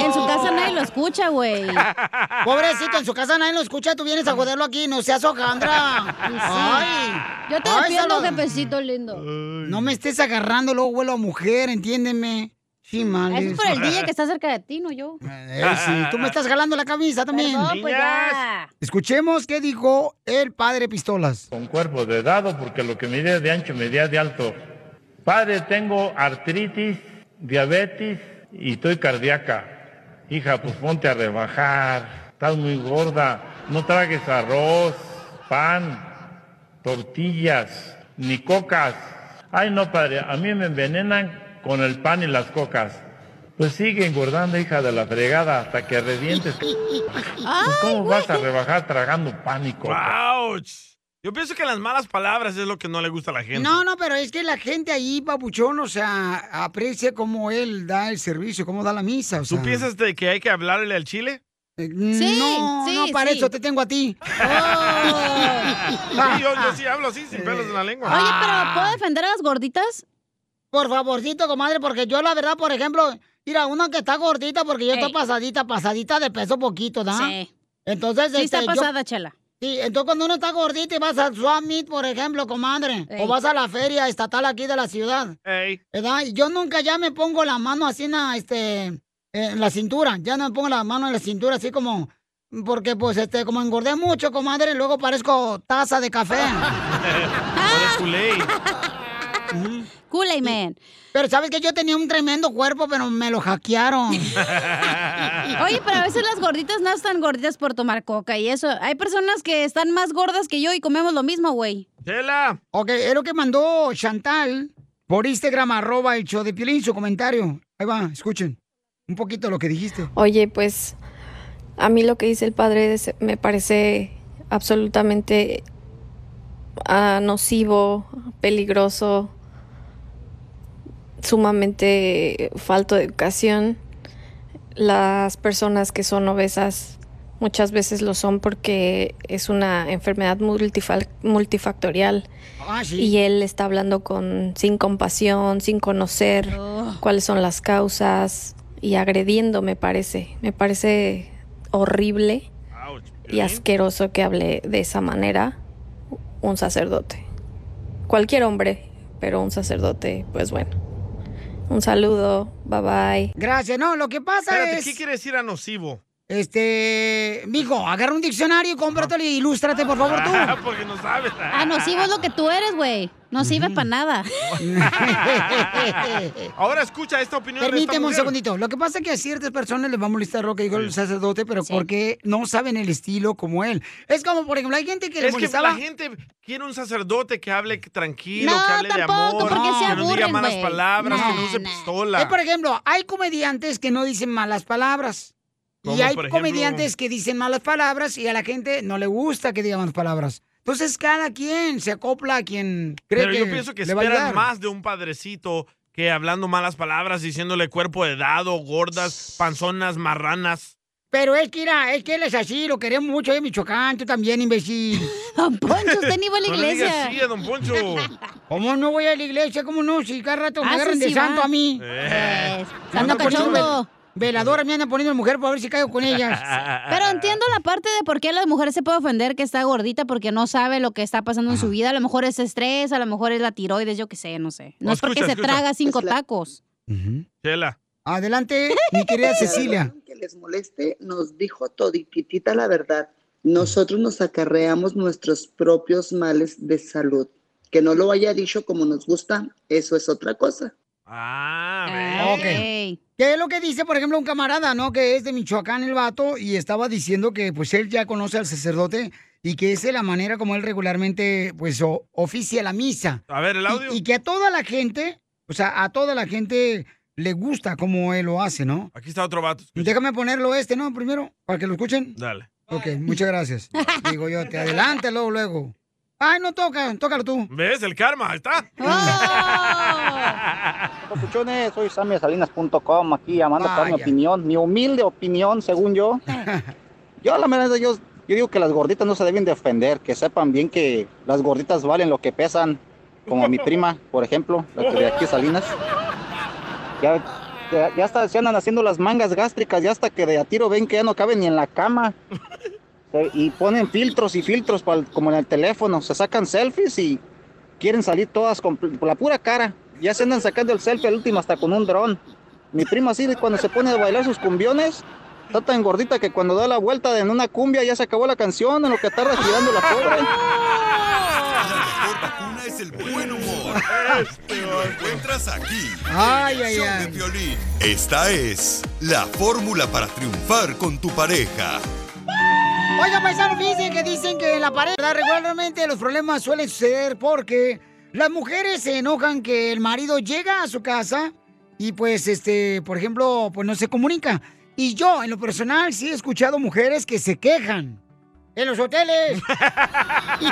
S2: que en su casa nadie lo escucha, güey.
S1: Pobrecito, en su casa nadie lo escucha, tú vienes a joderlo aquí, no seas hojandra. Ay.
S2: Yo te defiendo, jefecito lindo.
S1: No me estés agarrando, luego vuelo a mujer, entiéndeme. Sí, mal.
S2: Eso es por el DJ que está cerca de ti, no yo.
S1: Eh, sí, tú me estás jalando la camisa también.
S2: Perdón, pues ya.
S1: Escuchemos qué dijo el padre Pistolas.
S7: Con cuerpo de dado, porque lo que mide de ancho medía de alto. Padre, tengo artritis, diabetes y estoy cardíaca. Hija, pues ponte a rebajar. Estás muy gorda. No tragues arroz, pan, tortillas, ni cocas. Ay, no, padre, a mí me envenenan con el pan y las cocas. Pues sigue engordando, hija de la fregada, hasta que revientes. Pues, ¿Cómo vas a rebajar tragando pan y coca?
S3: ¡Auch! Yo pienso que las malas palabras es lo que no le gusta a la gente.
S1: No, no, pero es que la gente ahí, papuchón, o sea, aprecia cómo él da el servicio, cómo da la misa. O sea.
S3: ¿Tú piensas de que hay que hablarle al chile?
S1: Sí, no,
S2: sí,
S1: no, para
S2: sí.
S1: eso te tengo a ti.
S3: Sí, yo, yo sí hablo así, sin pelos en la lengua.
S2: Oye, pero ¿puedo defender a las gorditas?
S1: Por favorcito, comadre, porque yo la verdad, por ejemplo, mira, una que está gordita porque yo estoy pasadita, pasadita de peso poquito, ¿da?
S2: Sí.
S1: Entonces,
S2: Sí está
S1: este, yo-
S2: pasada, chela.
S1: Sí, entonces cuando uno está gordito y vas al Swap Meet, por ejemplo, comadre,
S2: Ey.
S1: o vas a la feria estatal aquí de la ciudad, ¿verdad? Y yo nunca ya me pongo la mano así en la, este, en la cintura, ya no me pongo la mano en la cintura así como, porque pues, este, como engordé mucho, comadre, luego parezco taza de café.
S3: Kool-Aid
S2: Man.
S1: Pero sabes que yo tenía un tremendo cuerpo, pero me lo hackearon.
S2: Oye, pero a veces las gorditas no están gorditas por tomar coca y eso. Hay personas que están más gordas que yo y comemos lo mismo, güey.
S3: ¡Chela!
S1: Ok, es lo que mandó Chantal por Instagram, arroba el show de Piolín, su comentario. Ahí va, escuchen un poquito lo que dijiste.
S15: Oye, pues a mí lo que dice el padre es- me parece absolutamente ah, nocivo, peligroso, sumamente falto de educación. Las personas que son obesas muchas veces lo son porque es una enfermedad multifactorial.
S1: Ah, sí.
S15: Y él está hablando con sin compasión, sin conocer cuáles son las causas y agrediendo, me parece. Me parece horrible y asqueroso que hable de esa manera un sacerdote. Cualquier hombre, pero un sacerdote, pues bueno. Un saludo, bye bye.
S1: Gracias, no, lo que pasa
S3: Espérate,
S1: es...
S3: ¿qué quiere decir a nocivo?
S1: Este, mijo, agarra un diccionario cómpratelo y ilústrate, por favor, tú.
S3: Ah, porque no sabes.
S2: Ah, nocivo es lo que tú eres, güey. No sirve para nada.
S3: Ahora escucha esta opinión de esta
S1: Permíteme un
S3: mujer.
S1: segundito. Lo que pasa es que a ciertas personas les va a molestar lo que dijo el sacerdote, pero porque no saben el estilo como él. Es como, por ejemplo, hay gente que le
S3: Es que
S1: molestaba...
S3: la gente quiere un sacerdote que hable tranquilo,
S1: No,
S3: que hable de
S1: tampoco,
S3: amor,
S1: porque se
S3: que no diga malas palabras, que no
S1: No,
S3: use
S1: no.
S3: pistola.
S1: Eh, por ejemplo, hay comediantes que no dicen malas palabras. Y
S3: ¿Cómo,
S1: hay
S3: ejemplo?
S1: comediantes que dicen malas palabras y a la gente no le gusta que digan malas palabras. Entonces, cada quien se acopla a quien cree
S3: Pero
S1: que
S3: yo pienso que
S1: le va a
S3: esperan más de un padrecito que hablando malas palabras, diciéndole cuerpo de dado, gordas, panzonas, marranas.
S1: Pero es que, mira, es que él es así, lo queremos mucho de Michoacán, tú también, imbécil.
S2: Don Poncho, usted ni va a la
S3: No le
S2: iglesia.
S3: así don Poncho.
S1: ¿Cómo no voy a la iglesia? ¿Cómo no? Si cada rato me
S2: Ah,
S1: agarran
S2: sí,
S1: de
S2: sí
S1: santo
S2: va.
S1: a mí.
S3: Eh.
S1: Me andan
S2: Santo
S1: poniendo Veladora me andan poniendo mujer para ver si caigo con ellas.
S2: Pero entiendo la parte de por qué la mujer se puede ofender que está gordita porque no sabe lo que está pasando en su vida. A lo mejor es estrés, a lo mejor es la tiroides, yo qué sé, no sé. No es porque
S3: escucha,
S2: se
S3: escucha.
S2: traga cinco tacos.
S3: Chela.
S1: Adelante, mi querida Cecilia.
S16: que les moleste, nos dijo todititita la verdad. Nosotros nos acarreamos nuestros propios males de salud. Que no lo haya dicho como nos gusta, eso es otra cosa.
S3: Ah,
S1: Ok. ¿Qué es lo que dice, por ejemplo, un camarada, ¿no? Que es de Michoacán el vato y estaba diciendo que pues él ya conoce al sacerdote y que esa es la manera como él regularmente pues o- oficia la misa.
S3: A ver, el audio.
S1: Y, y que a toda la gente, o sea, a toda la gente le gusta como él lo hace, ¿no?
S3: Aquí está otro vato.
S1: Déjame ponerlo este, ¿no? Primero, para que lo escuchen.
S3: Dale.
S1: Ok, muchas gracias. Digo yo, te adelante luego, luego. Ay, no toca, tócalo tú.
S3: ¿Ves? El karma, ahí está.
S17: Papuchones, soy samiasalinas.com aquí llamando para mi opinión, mi humilde opinión, según yo. Yo, la verdad, yo, yo digo que las gorditas no se deben de ofender, que sepan bien que las gorditas valen lo que pesan, como mi prima, por ejemplo, la que de aquí Salinas. Ya, ya, ya hasta se andan haciendo las mangas gástricas, ya hasta que de a tiro ven que ya no caben ni en la cama. Y ponen filtros y filtros pa'l- como en el teléfono, se sacan selfies y quieren salir todas con la pura cara. Ya se andan sacando el selfie al último hasta con un dron. Mi prima así cuando se pone a bailar sus cumbiones, está tan gordita que cuando da la vuelta en una cumbia ya se acabó la canción, en lo que está respirando la pobre.
S8: vacuna es el buen humor. Y lo encuentras aquí.
S1: Ay, ay, ay.
S8: de. Esta es la fórmula para triunfar con tu pareja.
S1: Oiga, paisano, fíjense que dicen que en la pareja regularmente los problemas suelen suceder porque las mujeres se enojan que el marido llega a su casa y pues, este, por ejemplo, pues no se comunica. Y yo, en lo personal, sí he escuchado mujeres que se quejan. En los hoteles.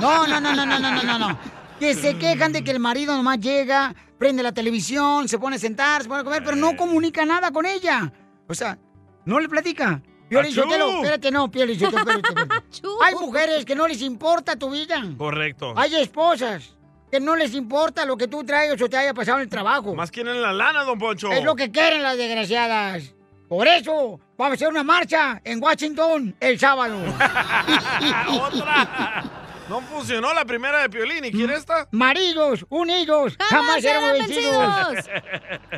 S1: No, no, no, no, no, no, no, no. Que se quejan de que el marido nomás llega, prende la televisión, se pone a sentar, se pone a comer, pero no comunica nada con ella. O sea, no le platica. Piolín
S3: ¡Achú!
S1: Sotelo, espérate, no, Sotelo, espérate, espérate. Hay mujeres que no les importa tu vida.
S3: Correcto.
S1: Hay esposas que no les importa lo que tú traigas o te haya pasado en el trabajo.
S3: Más quieren la lana, don Poncho.
S1: Es lo que quieren las desgraciadas. Por eso, vamos a hacer una marcha en Washington el sábado.
S3: Otra. No funcionó la primera de Piolín. ¿Y quiere esta?
S1: Maridos, unidos,
S3: Jamás
S1: jamás serán vencidos.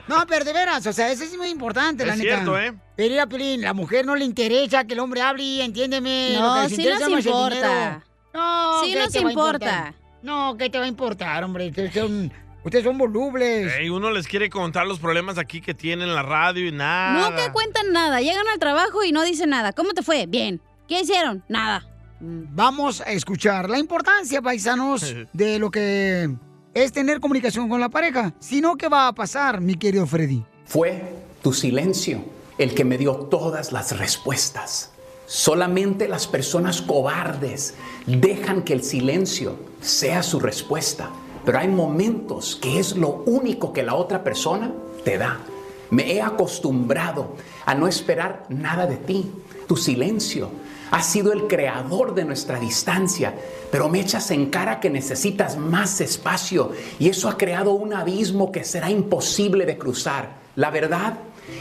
S1: No, pero de veras, o sea, eso es muy importante, la
S3: Es
S1: neta.
S3: cierto, ¿eh?
S1: Pero mira, Piolín, la mujer no le interesa que el hombre hable y entiéndeme.
S2: No,
S1: lo que
S2: sí nos
S1: no es
S2: importa.
S1: No,
S2: Sí
S1: ¿qué
S2: nos
S1: a
S2: importa.
S1: No, ¿qué te va a importar, hombre? Ustedes son, ustedes son volubles.
S3: Ey, uno les quiere contar los problemas aquí que tienen en la radio y nada.
S2: Nunca cuentan nada. Llegan al trabajo y no dicen nada. ¿Cómo te fue? Bien. ¿Qué hicieron? Nada.
S1: Vamos a escuchar la importancia, paisanos, de lo que es tener comunicación con la pareja. Si no, ¿qué va a pasar, mi querido Freddy?
S18: Fue tu silencio el que me dio todas las respuestas. Solamente las personas cobardes dejan que el silencio sea su respuesta. Pero hay momentos que es lo único que la otra persona te da. Me he acostumbrado a no esperar nada de ti. Tu silencio ha sido el creador de nuestra distancia, pero me echas en cara que necesitas más espacio y eso ha creado un abismo que será imposible de cruzar. La verdad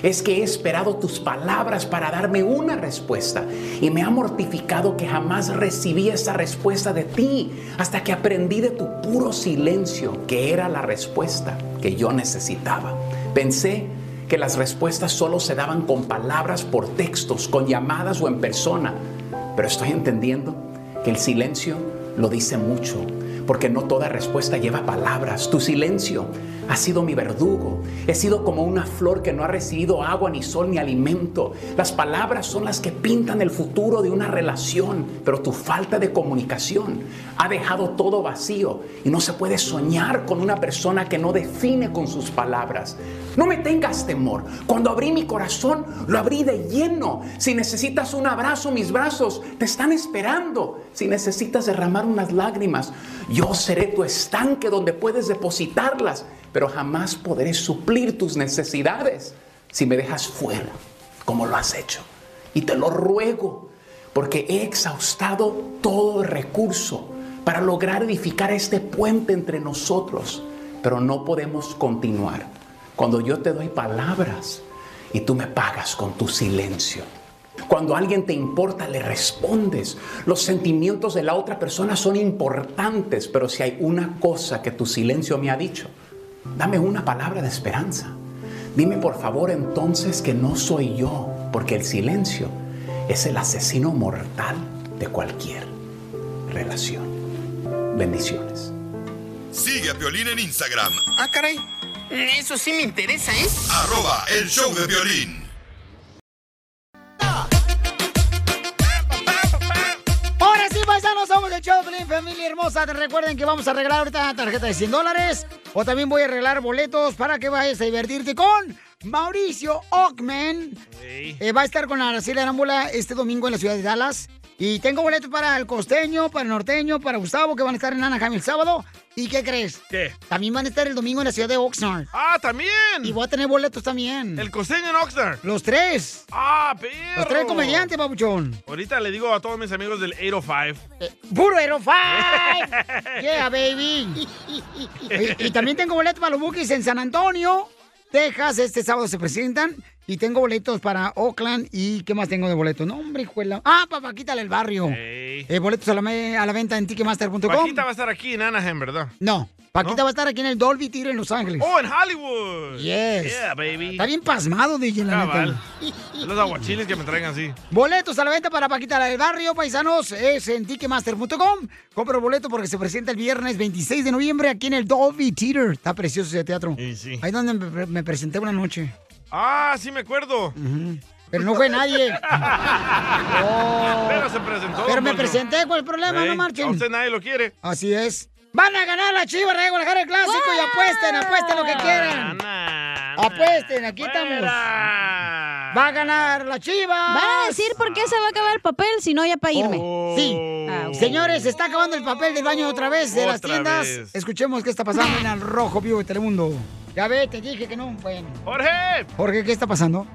S18: es que he esperado tus palabras para darme una respuesta y me ha mortificado que jamás recibí esa respuesta de ti hasta que aprendí de tu puro silencio que era la respuesta que yo necesitaba. Pensé que las respuestas solo se daban con palabras por textos, con llamadas o en persona, pero estoy entendiendo que el silencio lo dice mucho, porque no toda respuesta lleva palabras. Tu silencio ha sido mi verdugo. He sido como una flor que no ha recibido agua, ni sol, ni alimento. Las palabras son las que pintan el futuro de una relación, pero tu falta de comunicación ha dejado todo vacío y no se puede soñar con una persona que no define con sus palabras. No me tengas temor. Cuando abrí mi corazón, lo abrí de lleno. Si necesitas un abrazo, mis brazos te están esperando. Si necesitas derramar unas lágrimas, yo seré tu estanque donde puedes depositarlas, pero jamás podré suplir tus necesidades si me dejas fuera, como lo has hecho. Y te lo ruego, porque he exhaustado todo recurso para lograr edificar este puente entre nosotros, pero no podemos continuar cuando yo te doy palabras y tú me pagas con tu silencio. Cuando alguien te importa, le respondes. Los sentimientos de la otra persona son importantes, pero si hay una cosa que tu silencio me ha dicho, dame una palabra de esperanza. Dime por favor entonces que no soy yo, porque el silencio es el asesino mortal de cualquier relación. Bendiciones.
S8: Sigue a Piolín en Instagram,
S19: Ah, caray. Eso sí me interesa, ¿eh?
S8: arroba el show de violín.
S1: Hermosa. Te Recuerden que vamos a arreglar ahorita una tarjeta de 100 dólares. O también voy a arreglar boletos para que vayas a divertirte con Mauricio Ockman. Eh, va a estar con Araceli Arámbula este domingo en la ciudad de Dallas. Y tengo boletos para el costeño, para el norteño, para Gustavo, que van a estar en Anaheim el sábado. ¿Y qué crees?
S3: ¿Qué?
S1: También van a estar el domingo en la ciudad de Oxnard.
S3: ¡Ah, también!
S1: Y voy a tener boletos también.
S3: El costeño en Oxnard.
S1: Los tres.
S3: ¡Ah, perro!
S1: Los tres comediantes, babuchón.
S3: Ahorita le digo a todos mis amigos del 805.
S1: ¡Puro Hero Five! ¡Yeah, baby! y, y también tengo boletos para los Bookies en San Antonio, Texas. Este sábado se presentan. Y tengo boletos para Oakland. ¿Y qué más tengo de boletos? No, hombre, hijuela. Ah, para Paquita el barrio. Eh, boletos a la, me- a la venta en ticketmaster.com.
S3: Paquita va a estar aquí en Anaheim, ¿verdad?
S1: No, Paquita va a estar aquí en el Dolby Theater en Los Ángeles.
S3: ¡Oh, en Hollywood!
S1: Yes.
S3: Yeah, baby.
S1: Está bien pasmado, DJ, la neta.
S3: Los aguachiles que me traigan así.
S1: Boletos a la venta para Paquita del Barrio, paisanos, es en Ticketmaster.com. Compro boleto porque se presenta el viernes 26 de noviembre aquí en el Dolby Theater. Está precioso ese teatro.
S3: Sí, sí.
S1: Ahí donde me, me presenté una noche.
S3: Ah, sí me acuerdo.
S1: Pero no fue nadie. Oh.
S3: Pero se presentó.
S1: Pero me presenté, ¿cuál es el problema? No marchen.
S3: A usted nadie lo quiere.
S1: Así es. Van a ganar la chiva, regalar el clásico y apuesten, apuesten lo que quieran. Apuesten, aquí estamos. Va a ganar la chiva.
S2: Van a decir por qué se va a acabar el papel, si no ya para irme.
S1: Sí.
S2: Ah.
S1: Señores, se está acabando el papel del baño otra vez de las tiendas.
S3: vez.
S1: Escuchemos qué está pasando en el Rojo Vivo de Telemundo. Ya ve, te dije que no. Bueno.
S3: Jorge.
S1: Jorge, ¿qué está pasando?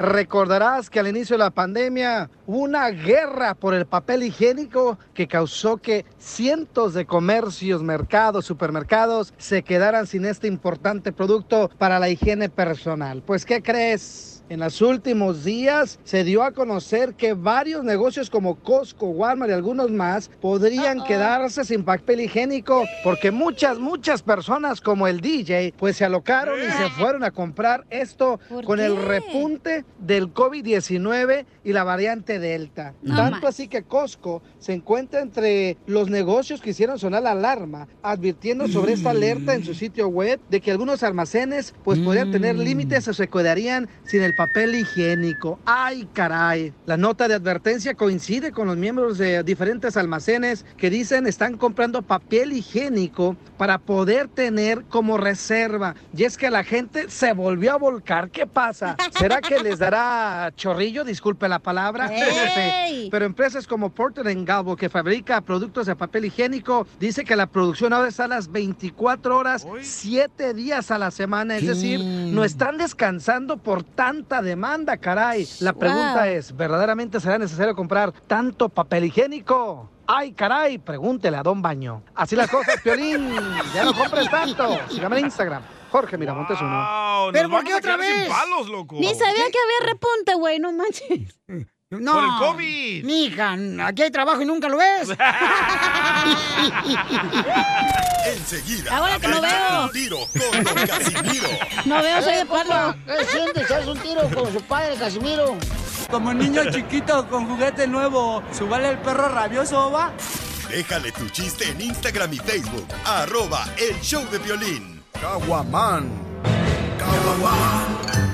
S6: Recordarás que al inicio de la pandemia hubo una guerra por el papel higiénico que causó que cientos de comercios, mercados, supermercados se quedaran sin este importante producto para la higiene personal. Pues, ¿qué crees? En los últimos días se dio a conocer que varios negocios como Costco, Walmart y algunos más podrían quedarse sin papel higiénico porque muchas, muchas personas como el DJ pues se alocaron y se fueron a comprar esto
S5: ¿Por
S6: con el repunte del COVID-19 y la variante Delta.
S5: No
S6: Tanto
S5: más.
S6: así que Costco se encuentra entre los negocios que hicieron sonar la alarma, advirtiendo sobre esta alerta en su sitio web de que algunos almacenes pues podrían tener límites o se quedarían sin el papel higiénico. ¡Ay, caray! La nota de advertencia coincide con los miembros de diferentes almacenes que dicen están comprando papel higiénico para poder tener como reserva. Y es que la gente se volvió a volcar. ¿Qué pasa? ¿Será que les dará chorrillo? Disculpe la palabra. Pero empresas como Porter Gamble, que fabrica productos de papel higiénico, dice que la producción ahora está a las 24 horas, 7 días a la semana. Es decir, no están descansando por tanta demanda, caray. La pregunta
S5: Wow.
S6: es, ¿verdaderamente será necesario comprar tanto papel higiénico? Ay, caray, pregúntele a Don Baño. Así las cosas, Piolín. Ya no compres tanto. Sígame en Instagram. Jorge Miramontes uno.
S1: ¿Pero por qué otra vez?
S2: Ni sabía que había repunte, güey, no manches.
S1: No.
S3: Por el COVID.
S1: Mija, aquí hay trabajo y nunca lo ves.
S8: Enseguida.
S2: Ahora que no
S8: échate
S2: veo.
S8: un tiro con Don Casimiro.
S2: No veo, soy de
S1: compa, ¿Qué sientes? ¿Haz un tiro con su padre, Casimiro?
S4: Como niño chiquito con juguete nuevo, ¿subale el perro rabioso, va?
S8: Déjale tu chiste en Instagram y Facebook. Arroba el show de violín.
S4: Caguaman.
S1: Échate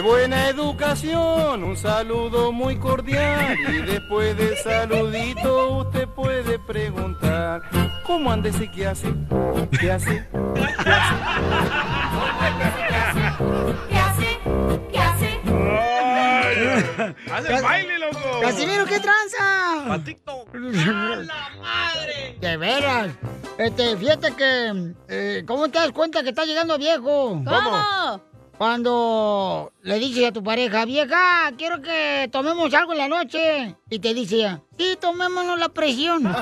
S4: De buena educación, un saludo muy cordial y después del saludito usted puede preguntar ¿Cómo anda ese qué hace? ¿Qué hace? ¿Qué hace?
S5: ¿Qué hace? ¿Qué hace?
S3: ¡Haz el baile, loco!
S1: Casimiro, ¿qué tranza?
S3: Pa' TikTok.
S1: De veras. Este, fíjate que. eh, ¿Cómo te das cuenta que está llegando viejo?
S2: ¿Cómo?
S1: Cuando le dices a tu pareja, vieja, quiero que tomemos algo en la noche. Y te dice ella, sí, tomémonos la presión.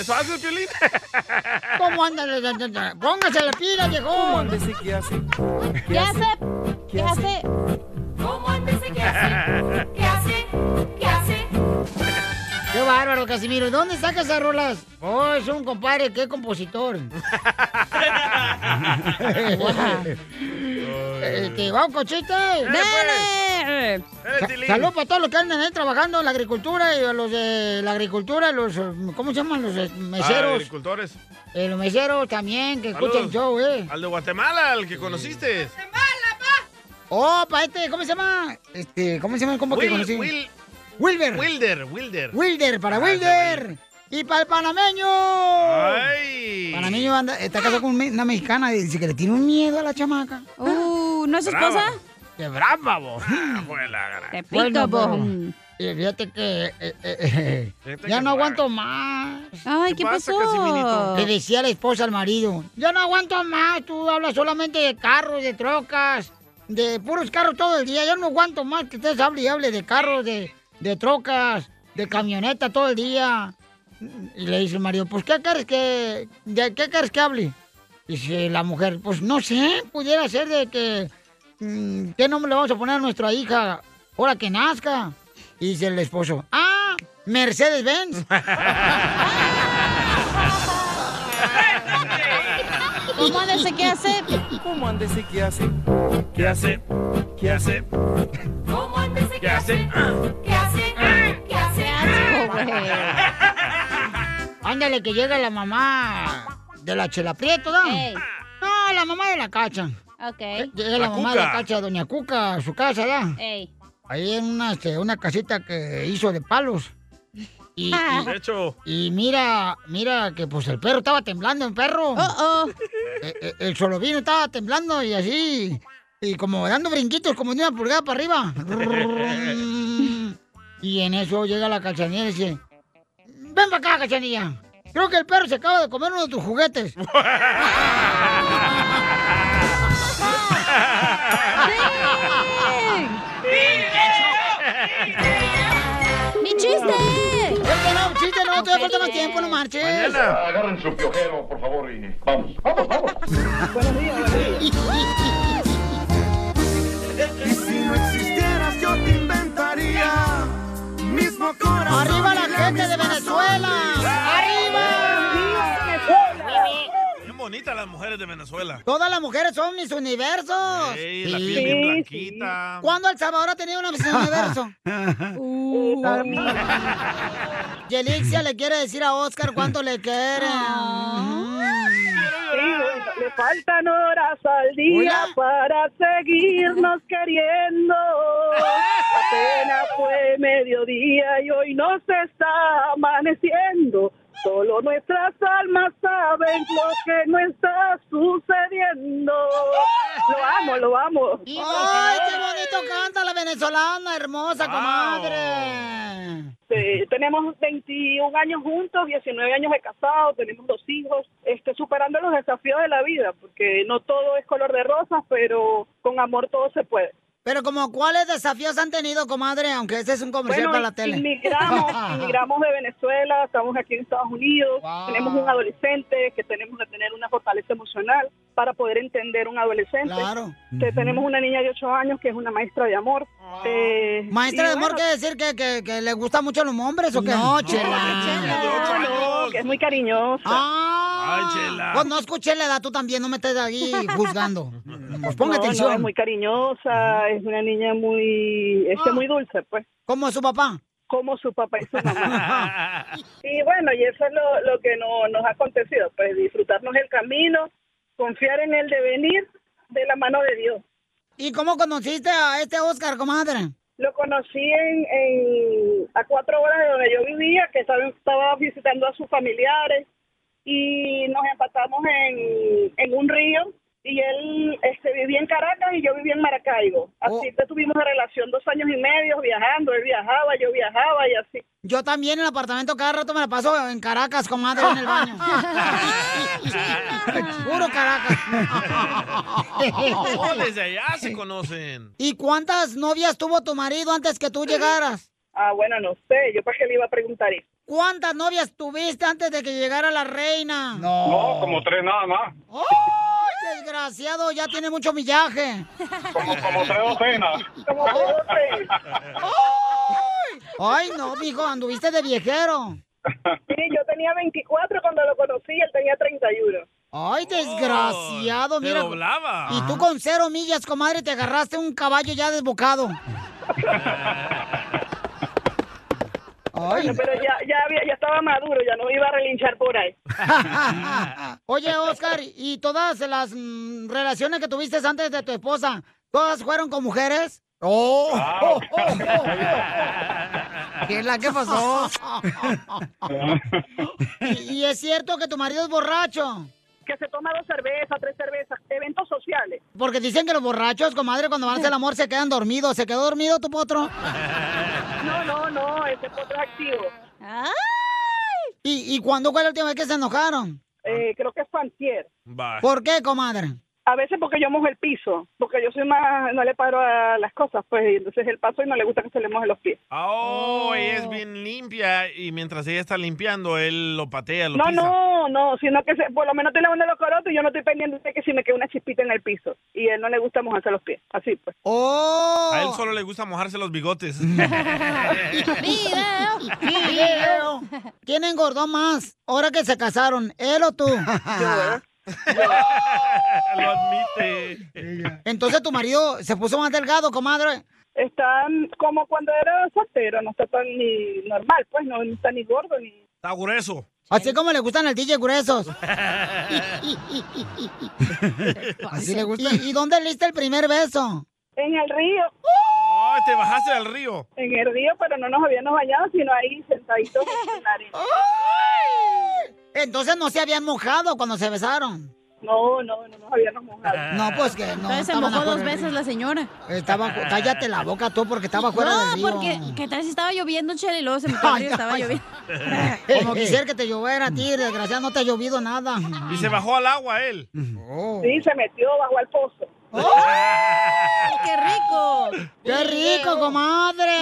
S3: ¿Eso hace el violín?
S1: ¿Cómo anda? Póngase la pila, viejo.
S4: ¿Cómo anda ese qué hace?
S2: ¿Qué hace? ¿Qué hace?
S5: ¿Cómo antes? ¿Qué hace?
S1: bárbaro, Casimiro. ¿Dónde sacas esas rolas? Oh, es un compadre, qué compositor. este, vamos, cochete.
S2: ¡Dale!
S1: Sa- Salud para todos los que andan ahí trabajando en la agricultura y a los de la agricultura, los, eh, ¿cómo se llaman? Los eh,
S3: Ah,
S1: meseros.
S3: agricultores.
S1: Eh, los meseros también, que escuchan el show, eh.
S3: Al de Guatemala, al que conociste.
S1: Oh, para este, ¿cómo se llama? Este, ¿cómo se llama el compa que conocí?
S3: Will-
S1: Wilber.
S3: Wilder, Wilder.
S1: Wilder, para
S3: Ah,
S1: Wilder. Y para el panameño.
S3: ¡Ay!
S1: Panameño anda, está casado con una mexicana y dice que le tiene un miedo a la chamaca.
S2: Uh, ¿no es su esposa?
S1: ¡Qué brava, vos!
S3: Ah, fue la gran-
S2: Te
S1: pero, eh, fíjate que eh, eh, eh,
S3: Fíjate
S1: ya
S3: que
S1: no aguanto más.
S2: Ay, ¿qué,
S3: pasa,
S2: pasó?
S1: Le decía la esposa al marido, ya no aguanto más, tú hablas solamente de carros, de trocas, de puros carros todo el día, ya no aguanto más que ustedes hable y hable de carros, de, de trocas, de camioneta todo el día. Y le dice el marido, pues ¿qué quieres que, de qué quieres que hable? Dice la mujer, pues no sé, pudiera ser de que, mm, ¿qué nombre le vamos a poner a nuestra hija ahora que nazca? Y dice el esposo, ah, Mercedes Benz.
S2: ¿Cómo ándese qué hace?
S4: ¿Cómo ándese qué hace?
S3: ¿Qué hace? ¿Qué hace?
S5: ¿Cómo antes
S3: ¿Qué hace?
S5: ¿Qué hace? ¿Qué hace?
S1: Ándale, que llega la mamá de la Chela Prieto, ¿no? No, la mamá de la Cacha.
S2: Ok.
S1: Llega la,
S2: La
S1: mamá de la. Cacha, doña Cuca, a su casa, ¿no?
S2: Ey.
S1: Ahí en una, este, una casita que hizo de palos. Y, y-
S3: De hecho.
S1: y mira, mira que pues el perro estaba temblando, el perro. Eh, eh, El solovino estaba temblando y así, y como dando brinquitos como de una pulgada para arriba. Y en eso llega la cachanilla y dice, ven para acá, cachanilla. Creo que el perro se acaba de comer uno de tus juguetes.
S2: ¡Mi chiste!
S1: Chiste no, todavía falta más tiempo, no marches.
S12: Agarren su piojero, por favor, y vamos. Vamos, vamos.
S4: Buenos días, Y si no existieras, yo te inventaría mismo corazón.
S1: ¡Arriba la gente de Venezuela!
S3: Bonitas las mujeres de Venezuela.
S1: Todas las mujeres son mis universos.
S3: Ey, la piel bien blanquita.
S1: ¿Cuándo El Salvador ha tenido una Miss Universo? Uh. Yelixia le quiere decir a Oscar cuánto le quiere.
S20: le faltan horas al día
S1: Hola.
S20: para seguirnos queriendo. Apenas fue mediodía y hoy no se está amaneciendo. Solo nuestras almas saben lo que no está sucediendo. Lo amo, lo amo.
S1: ¡Ay, qué bonito canta la venezolana, hermosa comadre!
S20: Sí, tenemos 21 años juntos, 19 años de casados, tenemos dos hijos, este, superando los desafíos de la vida, porque no todo es color de rosas, pero con amor todo se puede.
S1: Pero como, ¿cuáles desafíos han tenido, comadre? Aunque ese es un comercial
S20: Bueno,
S1: para la tele.
S20: inmigramos, inmigramos de Venezuela, estamos aquí en Estados Unidos, tenemos un adolescente que tenemos que tener una fortaleza emocional para poder entender un adolescente.
S1: Claro.
S20: Que tenemos una niña de 8 años que es una maestra de amor. Eh,
S1: Maestra de amor,
S20: bueno,
S1: ¿qué decir? ¿Que, que, que le gustan mucho los hombres o qué? No, chela.
S20: no, que es muy cariñosa.
S1: Ay,
S3: chela.
S1: Pues no escuché la edad, tú también, no me estés ahí juzgando. Pues ponga
S20: No,
S1: atención.
S20: no, es muy cariñosa, es una niña muy, este, muy dulce, pues.
S1: ¿Como su papá?
S20: Como su papá y su mamá. y bueno, y eso es lo, lo que no, nos ha acontecido, pues disfrutarnos el camino, confiar en el devenir de la mano de Dios.
S1: ¿Y cómo conociste a este Oscar, comadre?
S20: Lo conocí en, en- a cuatro horas de donde yo vivía, que estaba, estaba visitando a sus familiares y nos empatamos en, en un río y él este, vivía en Caracas y yo vivía en Maracaibo. Así que tuvimos una relación dos años y medio viajando, él viajaba, yo viajaba y así.
S1: Yo también en el apartamento cada rato me la paso en Caracas, comadre, en el baño. Puro Caracas.
S3: Oh, desde allá se conocen.
S1: ¿Y cuántas novias tuvo tu marido antes que tú llegaras?
S20: Ah, bueno, no sé, yo para qué le iba a preguntar eso.
S1: ¿Cuántas novias tuviste antes de que llegara la reina?
S12: No, como tres nada más.
S1: ¡Ay, desgraciado! Ya tiene mucho millaje.
S12: Como, como tres docenas.
S1: Ay, no, mijo, anduviste de viejero.
S20: Sí, yo tenía 24 cuando lo conocí, él tenía 31.
S1: Ay, desgraciado,
S20: te
S1: mira.
S20: doblaba.
S1: Y tú con cero millas, comadre, te agarraste un caballo ya desbocado.
S20: Bueno, pero ya, ya, había- ya estaba maduro, ya no iba a relinchar por ahí.
S1: Oye, Oscar, ¿y todas las mm, relaciones que tuviste antes de tu esposa, todas fueron con mujeres? ¡Oh! oh, oh, oh. ¿Qué es la que pasó? ¿Y, y es cierto que tu marido es borracho?
S20: Que se toma dos cervezas, tres cervezas, eventos sociales.
S1: Porque dicen que los borrachos, comadre, cuando van a hacer el amor se quedan dormidos. ¿Se quedó dormido tu potro?
S20: No, no, no, ese potro es activo.
S1: ¿Y, ¿Y cuándo fue la última vez que se enojaron?
S20: Eh, creo que fue antier.
S1: ¿Por qué, comadre?
S20: A veces porque yo mojo el piso, porque yo soy más, no le paro a las cosas, pues, y entonces el paso y no le gusta que se le moje los pies.
S3: Oh, ella es bien limpia y mientras ella está limpiando, él lo patea, lo
S20: No,
S3: pisa.
S20: no, no, sino que se- por lo menos estoy lavando los corotos y yo no estoy pendiente de que si me queda una chispita en el piso. Y a él no le gusta mojarse los pies, así pues.
S1: ¡Oh!
S3: A él solo le gusta mojarse los bigotes.
S1: ¡Video! ¡Video! ¿Quién engordó más ahora que se casaron, él o tú?
S20: ¿verdad?
S3: Lo admite.
S1: Entonces tu marido se puso más delgado, comadre.
S20: Están como cuando era soltero, no está tan ni normal, pues no está ni gordo ni...
S3: Está grueso.
S1: Así como le gustan al DJ gruesos. Así le gusta. ¿Y, y dónde le diste el primer beso?
S20: En el río.
S3: Ay, te bajaste del río.
S20: En el río, pero no nos habíamos bañado, sino ahí sentaditos en la arena.
S1: Entonces no se habían mojado cuando se besaron.
S20: No, no, no nos habíamos mojado.
S1: No, pues que no.
S2: Entonces se mojó dos veces la señora.
S1: Estaba, cállate la boca tú porque estaba fuera
S2: no,
S1: del río.
S2: porque ¿qué tal si estaba lloviendo, Chela? Y luego se metió al río estaba lloviendo.
S1: Como quisiera que te lloviera a ti, desgraciado, no te ha llovido nada.
S3: Y se bajó al agua él.
S20: Sí, se metió bajo al pozo.
S2: ¡Ay, qué rico!
S1: ¡Qué rico, comadre!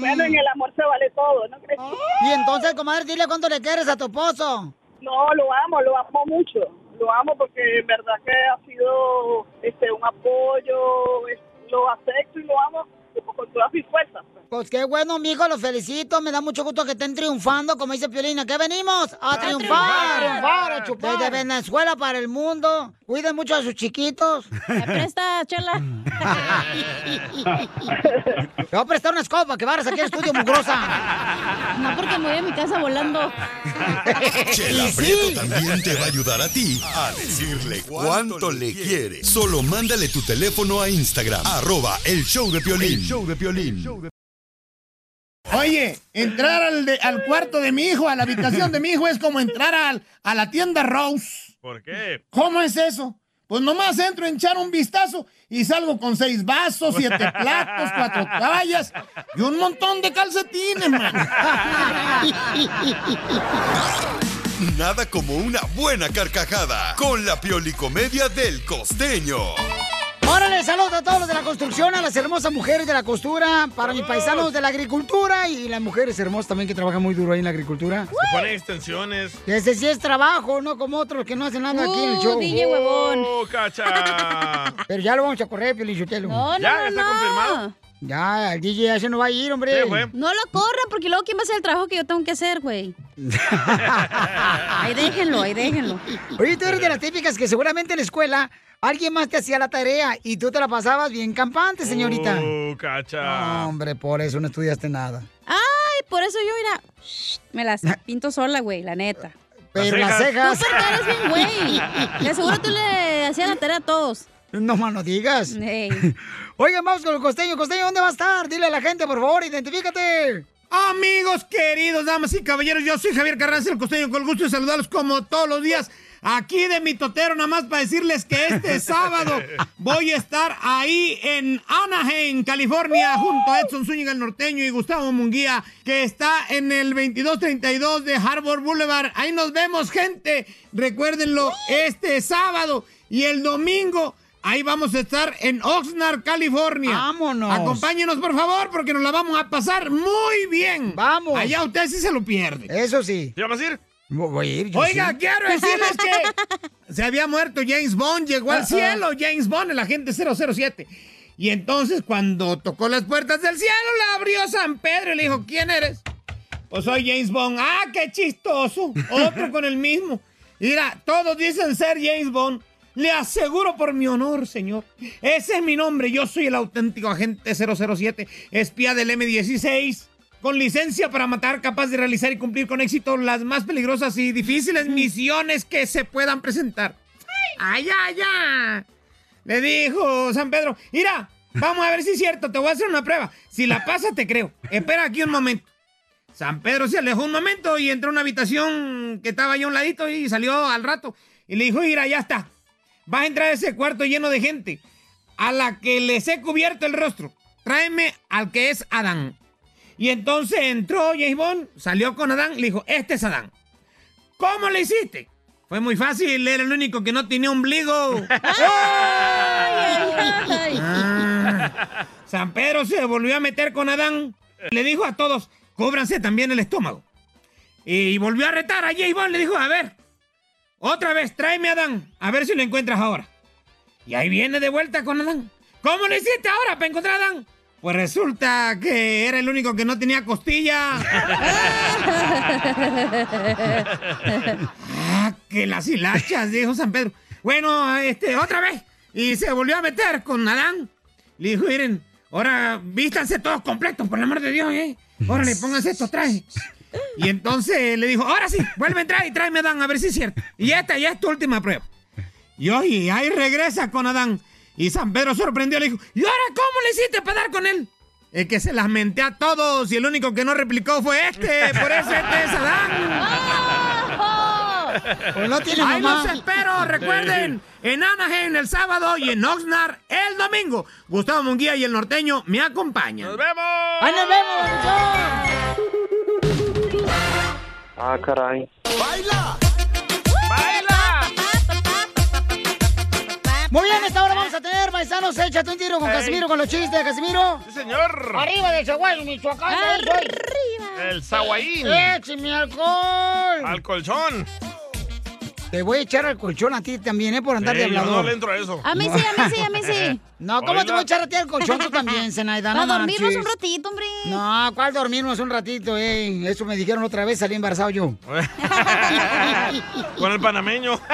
S20: Bueno, en el amor se vale todo, ¿no crees?
S1: Y entonces, comadre, dile cuánto le quieres a tu esposo.
S20: No, lo amo, lo amo mucho. Lo amo porque en verdad que ha sido este un apoyo, es- lo acepto y lo amo con todas mis fuerzas.
S1: Pues qué bueno, mijo, los felicito. Me da mucho gusto que estén triunfando, como dice Piolina. ¿Qué venimos? A triunfar.
S2: triunfar.
S1: A triunfar, a chupar. Desde Venezuela para el mundo. Cuiden mucho a sus chiquitos.
S2: ¿Me presta, Chela?
S1: Te voy a prestar una escoba que barras aquí al estudio, mugrosa.
S2: No, porque me voy a mi casa volando.
S8: Chela
S1: Y sí.
S8: Prieto también te va a ayudar a ti a decirle cuánto le quiere. Solo mándale tu teléfono a Instagram, arroba el show de Piolín. Show de Piolín.
S13: Oye, entrar al, de- al cuarto de mi hijo, a la habitación de mi hijo, es como entrar al- a la tienda Rose.
S3: ¿Por qué?
S13: ¿Cómo es eso? Pues nomás entro a echar un vistazo y salgo con seis vasos, siete platos, cuatro toallas y un montón de calcetines, man.
S8: Nada como una buena carcajada con la piolicomedia del costeño.
S1: Órale, saludos a todos los de la construcción, a las hermosas mujeres de la costura, para mis paisanos de la agricultura y las mujeres hermosas también que trabajan muy duro ahí en la agricultura.
S3: Se ponen extensiones.
S1: Ese sí es trabajo, no como otros que no hacen nada aquí en el
S2: Uh,
S1: show.
S2: DJ huevón.
S3: ¡Oh, cacha!
S1: Pero ya lo vamos a correr, Piolichotelo.
S2: No, no,
S3: ¿Ya?
S2: no,
S3: ¿Está
S2: no.
S3: confirmado?
S1: Ya, el DJ ya se no va a ir, hombre.
S3: Sí.
S2: No lo corran, porque luego ¿quién va a hacer el trabajo que yo tengo que hacer, güey? ahí déjenlo, ahí déjenlo.
S1: Oye, tú eres de las típicas que seguramente en la escuela alguien más te hacía la tarea y tú te la pasabas bien campante, señorita.
S3: ¡Oh, cacha!
S1: No, hombre, por eso no estudiaste nada.
S2: Ay, por eso yo, mira, me las pinto sola, güey, la neta.
S1: Pero las cejas.
S2: Tú porque eres bien, güey. De seguro tú le hacías la tarea a todos.
S1: No más no digas. Oigan, vamos con el costeño. Costeño, ¿dónde va a estar? Dile a la gente, por favor, identifícate.
S13: Amigos queridos, damas y caballeros, yo soy Javier Carranza, el costeño, con el gusto de saludarlos como todos los días. Aquí de mi totero, nada más para decirles que este sábado voy a estar ahí en Anaheim, California, junto a Edson Zúñiga el norteño y Gustavo Munguía, que está en el 2232 de Harbor Boulevard. Ahí nos vemos, gente. Recuérdenlo, este sábado y el domingo. Ahí vamos a estar en Oxnard, California.
S1: Vámonos.
S13: Acompáñenos, por favor, porque nos la vamos a pasar muy bien.
S1: Vamos.
S13: Allá usted sí se lo pierde.
S1: Eso sí.
S3: ¿Te vas a ir?
S1: Voy a ir. yo
S13: Oiga,
S1: sí.
S13: quiero decirles que se había muerto James Bond, llegó al cielo James Bond, el agente 007. Y entonces cuando tocó las puertas del cielo, le abrió San Pedro y le dijo, ¿quién eres? Pues soy James Bond. Ah, qué chistoso. Otro con el mismo. Mira, todos dicen ser James Bond. Le aseguro por mi honor, señor. Ese es mi nombre. Yo soy el auténtico agente 007, espía del M16, con licencia para matar, capaz de realizar y cumplir con éxito las más peligrosas y difíciles misiones que se puedan presentar. ¡Ay, ay, ay! Le dijo San Pedro, mira, vamos a ver si es cierto, te voy a hacer una prueba. Si la pasa, te creo. Espera aquí un momento. San Pedro se alejó un momento y entró a una habitación que estaba ahí a un ladito y salió al rato. Y le dijo, mira, ya está. Vas a entrar a ese cuarto lleno de gente a la que les he cubierto el rostro. Tráeme al que es Adán. Y entonces entró James Bond, salió con Adán, le dijo, este es Adán. ¿Cómo le hiciste? Fue muy fácil, era el único que no tenía ombligo. Ah. San Pedro se volvió a meter con Adán. Le dijo a todos, cóbranse también el estómago. Y volvió a retar a James Bond, le dijo, a ver, otra vez, tráeme a Adán, a ver si lo encuentras ahora. Y ahí viene de vuelta con Adán. ¿Cómo lo hiciste ahora para encontrar a Adán? Pues resulta que era el único que no tenía costilla. Ah, que las hilachas, dijo San Pedro. Bueno, este, otra vez. Y se volvió a meter con Adán. Le dijo, miren, ahora vístanse todos completos, por el amor de Dios, ¿eh? Órale, pónganse estos trajes. Y entonces le dijo, ahora sí, vuelve a entrar y tráeme a Adán, a ver si es cierto. Y esta ya es tu última prueba. Y hoy, ahí regresa con Adán. Y San Pedro sorprendió, le dijo, ¿y ahora cómo le hiciste para dar con él? Es que se las menté a todos y el único que no replicó fue este. Por eso este es Adán.
S1: Pues no tiene
S13: Ahí
S1: mamá.
S13: los espero, recuerden. En Anaheim el sábado y en Oxnard el domingo. Gustavo Munguía y el norteño me acompañan. ¡Nos
S3: vemos!
S1: ¡Ahí nos vemos,
S10: Ah, caray.
S8: ¡Baila!
S1: Muy bien, esta hora vamos a tener, paisanos, échate un tiro con
S3: Ey.
S1: Casimiro, con los chistes, Casimiro.
S3: Sí, señor.
S1: Arriba del Chihuahua, Michoacán. Arriba.
S3: El Saguaín.
S1: ¡Échame alcohol!
S3: Al colchón.
S1: Te voy a echar al colchón a ti también, ¿eh? Por andar de
S3: Ey, yo
S1: hablador.
S3: no le entro a eso.
S2: A mí sí, a mí sí, a mí sí.
S1: No, ¿cómo te voy a echar a ti al colchón tú también, Zenaida? No
S2: dormirnos
S1: marches.
S2: un ratito, hombre.
S1: No, ¿cuál dormirnos un ratito, eh? Eso me dijeron otra vez, salí embarazado yo.
S3: Con el panameño.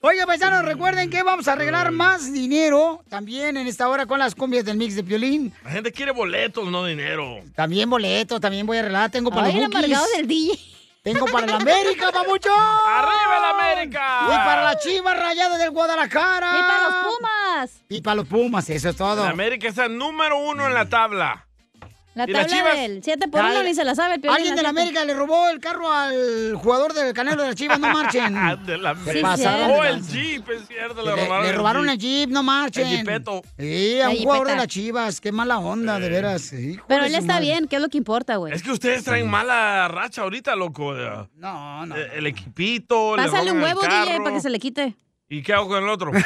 S1: Oye, paisanos, recuerden que vamos a arreglar más dinero también en esta hora con las cumbias del mix de Piolín.
S3: La gente quiere boletos, no dinero.
S1: También boletos, también voy a arreglar. Tengo para
S2: Ay,
S1: los
S2: el del DJ.
S1: Tengo para el América, papucho.
S3: ¡Arriba el América!
S1: Y para la Chiva Rayada del Guadalajara.
S2: Y para los Pumas.
S1: Y para los Pumas, eso es todo.
S3: El América es el número uno en la tabla.
S2: La
S3: ¿Y las
S2: tabla
S3: Chivas?
S2: del 7 por 1
S1: Ay,
S2: ni se la sabe el.
S1: Alguien de la. América le robó el carro al jugador del Canelo de las Chivas, no marchen.
S3: de la
S1: Se
S3: América.
S1: pasaron
S3: Oh, el. Jeep, es cierto.
S1: Le,
S3: Le, robaron,
S1: le
S3: el
S1: robaron
S3: Jeep.
S1: el Jeep, no marchen.
S3: El Jeepeto.
S1: Sí, a un jugador de las Chivas. Qué mala onda, de veras. Hijo
S2: Pero él está
S1: madre.
S2: bien, que es lo que importa, güey.
S3: Es que ustedes traen mala racha ahorita, loco.
S1: No, no.
S3: El, el equipito, le
S2: Pásale un huevo, DJ, para que se le quite.
S3: ¿Y qué hago con el otro?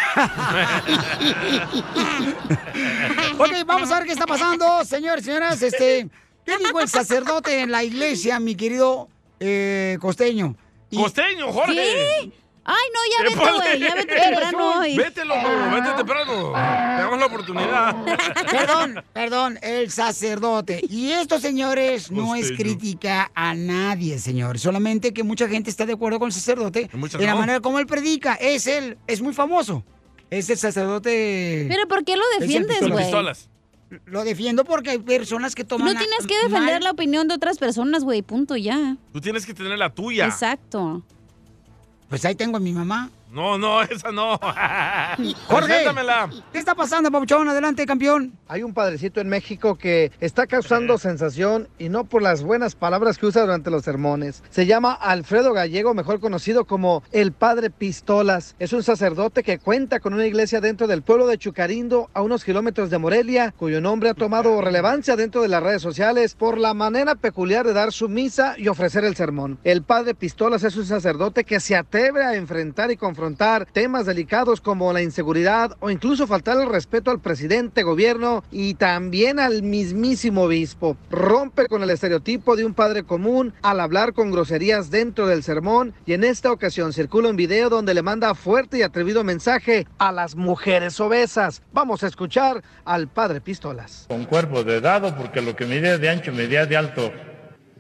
S1: Ok, vamos a ver qué está pasando, señores, señoras. Este, ¿Qué dijo el sacerdote en la iglesia, mi querido eh, costeño? Y-
S3: Costeño, Jorge.
S2: ¿Qué? Ay, no, ya vete,
S3: Épale.
S2: güey. Ya vete temprano hoy.
S3: Vete, loco, vete temprano. Tenemos la oportunidad.
S1: Perdón, perdón, el sacerdote. Y esto, señores, no es
S3: Costeño.
S1: crítica a nadie, señores. Solamente que mucha gente está de acuerdo con el sacerdote en la
S3: no.
S1: manera como él predica. Es él, es muy famoso. Es el sacerdote.
S2: Pero ¿por qué lo defiendes, güey?
S3: Pistolas.
S1: Lo defiendo porque hay personas que toman.
S2: No tienes que defender
S1: mal-
S2: la opinión de otras personas, güey. Punto, ya.
S3: Tú tienes que tener la tuya.
S2: Exacto.
S1: Pues ahí tengo a mi mamá.
S3: No, no, esa no.
S1: Jorge. ¿qué está pasando, Papuchón? Adelante, campeón.
S6: Hay un padrecito en México que está causando sensación y no por las buenas palabras que usa durante los sermones. Se llama Alfredo Gallego, mejor conocido como el Padre Pistolas. Es un sacerdote que cuenta con una iglesia dentro del pueblo de Chucarindo, a unos kilómetros de Morelia, cuyo nombre ha tomado relevancia dentro de las redes sociales por la manera peculiar de dar su misa y ofrecer el sermón. El Padre Pistolas es un sacerdote que se atreve a enfrentar y confrontar temas delicados como la inseguridad o incluso faltar el respeto al presidente, gobierno y también al mismísimo obispo. Rompe con el estereotipo de un padre común al hablar con groserías dentro del sermón y en esta ocasión circula un video donde le manda fuerte y atrevido mensaje a las mujeres obesas. Vamos a escuchar al Padre Pistolas.
S7: Con cuerpo de dado, porque lo que mide de ancho, medía de alto.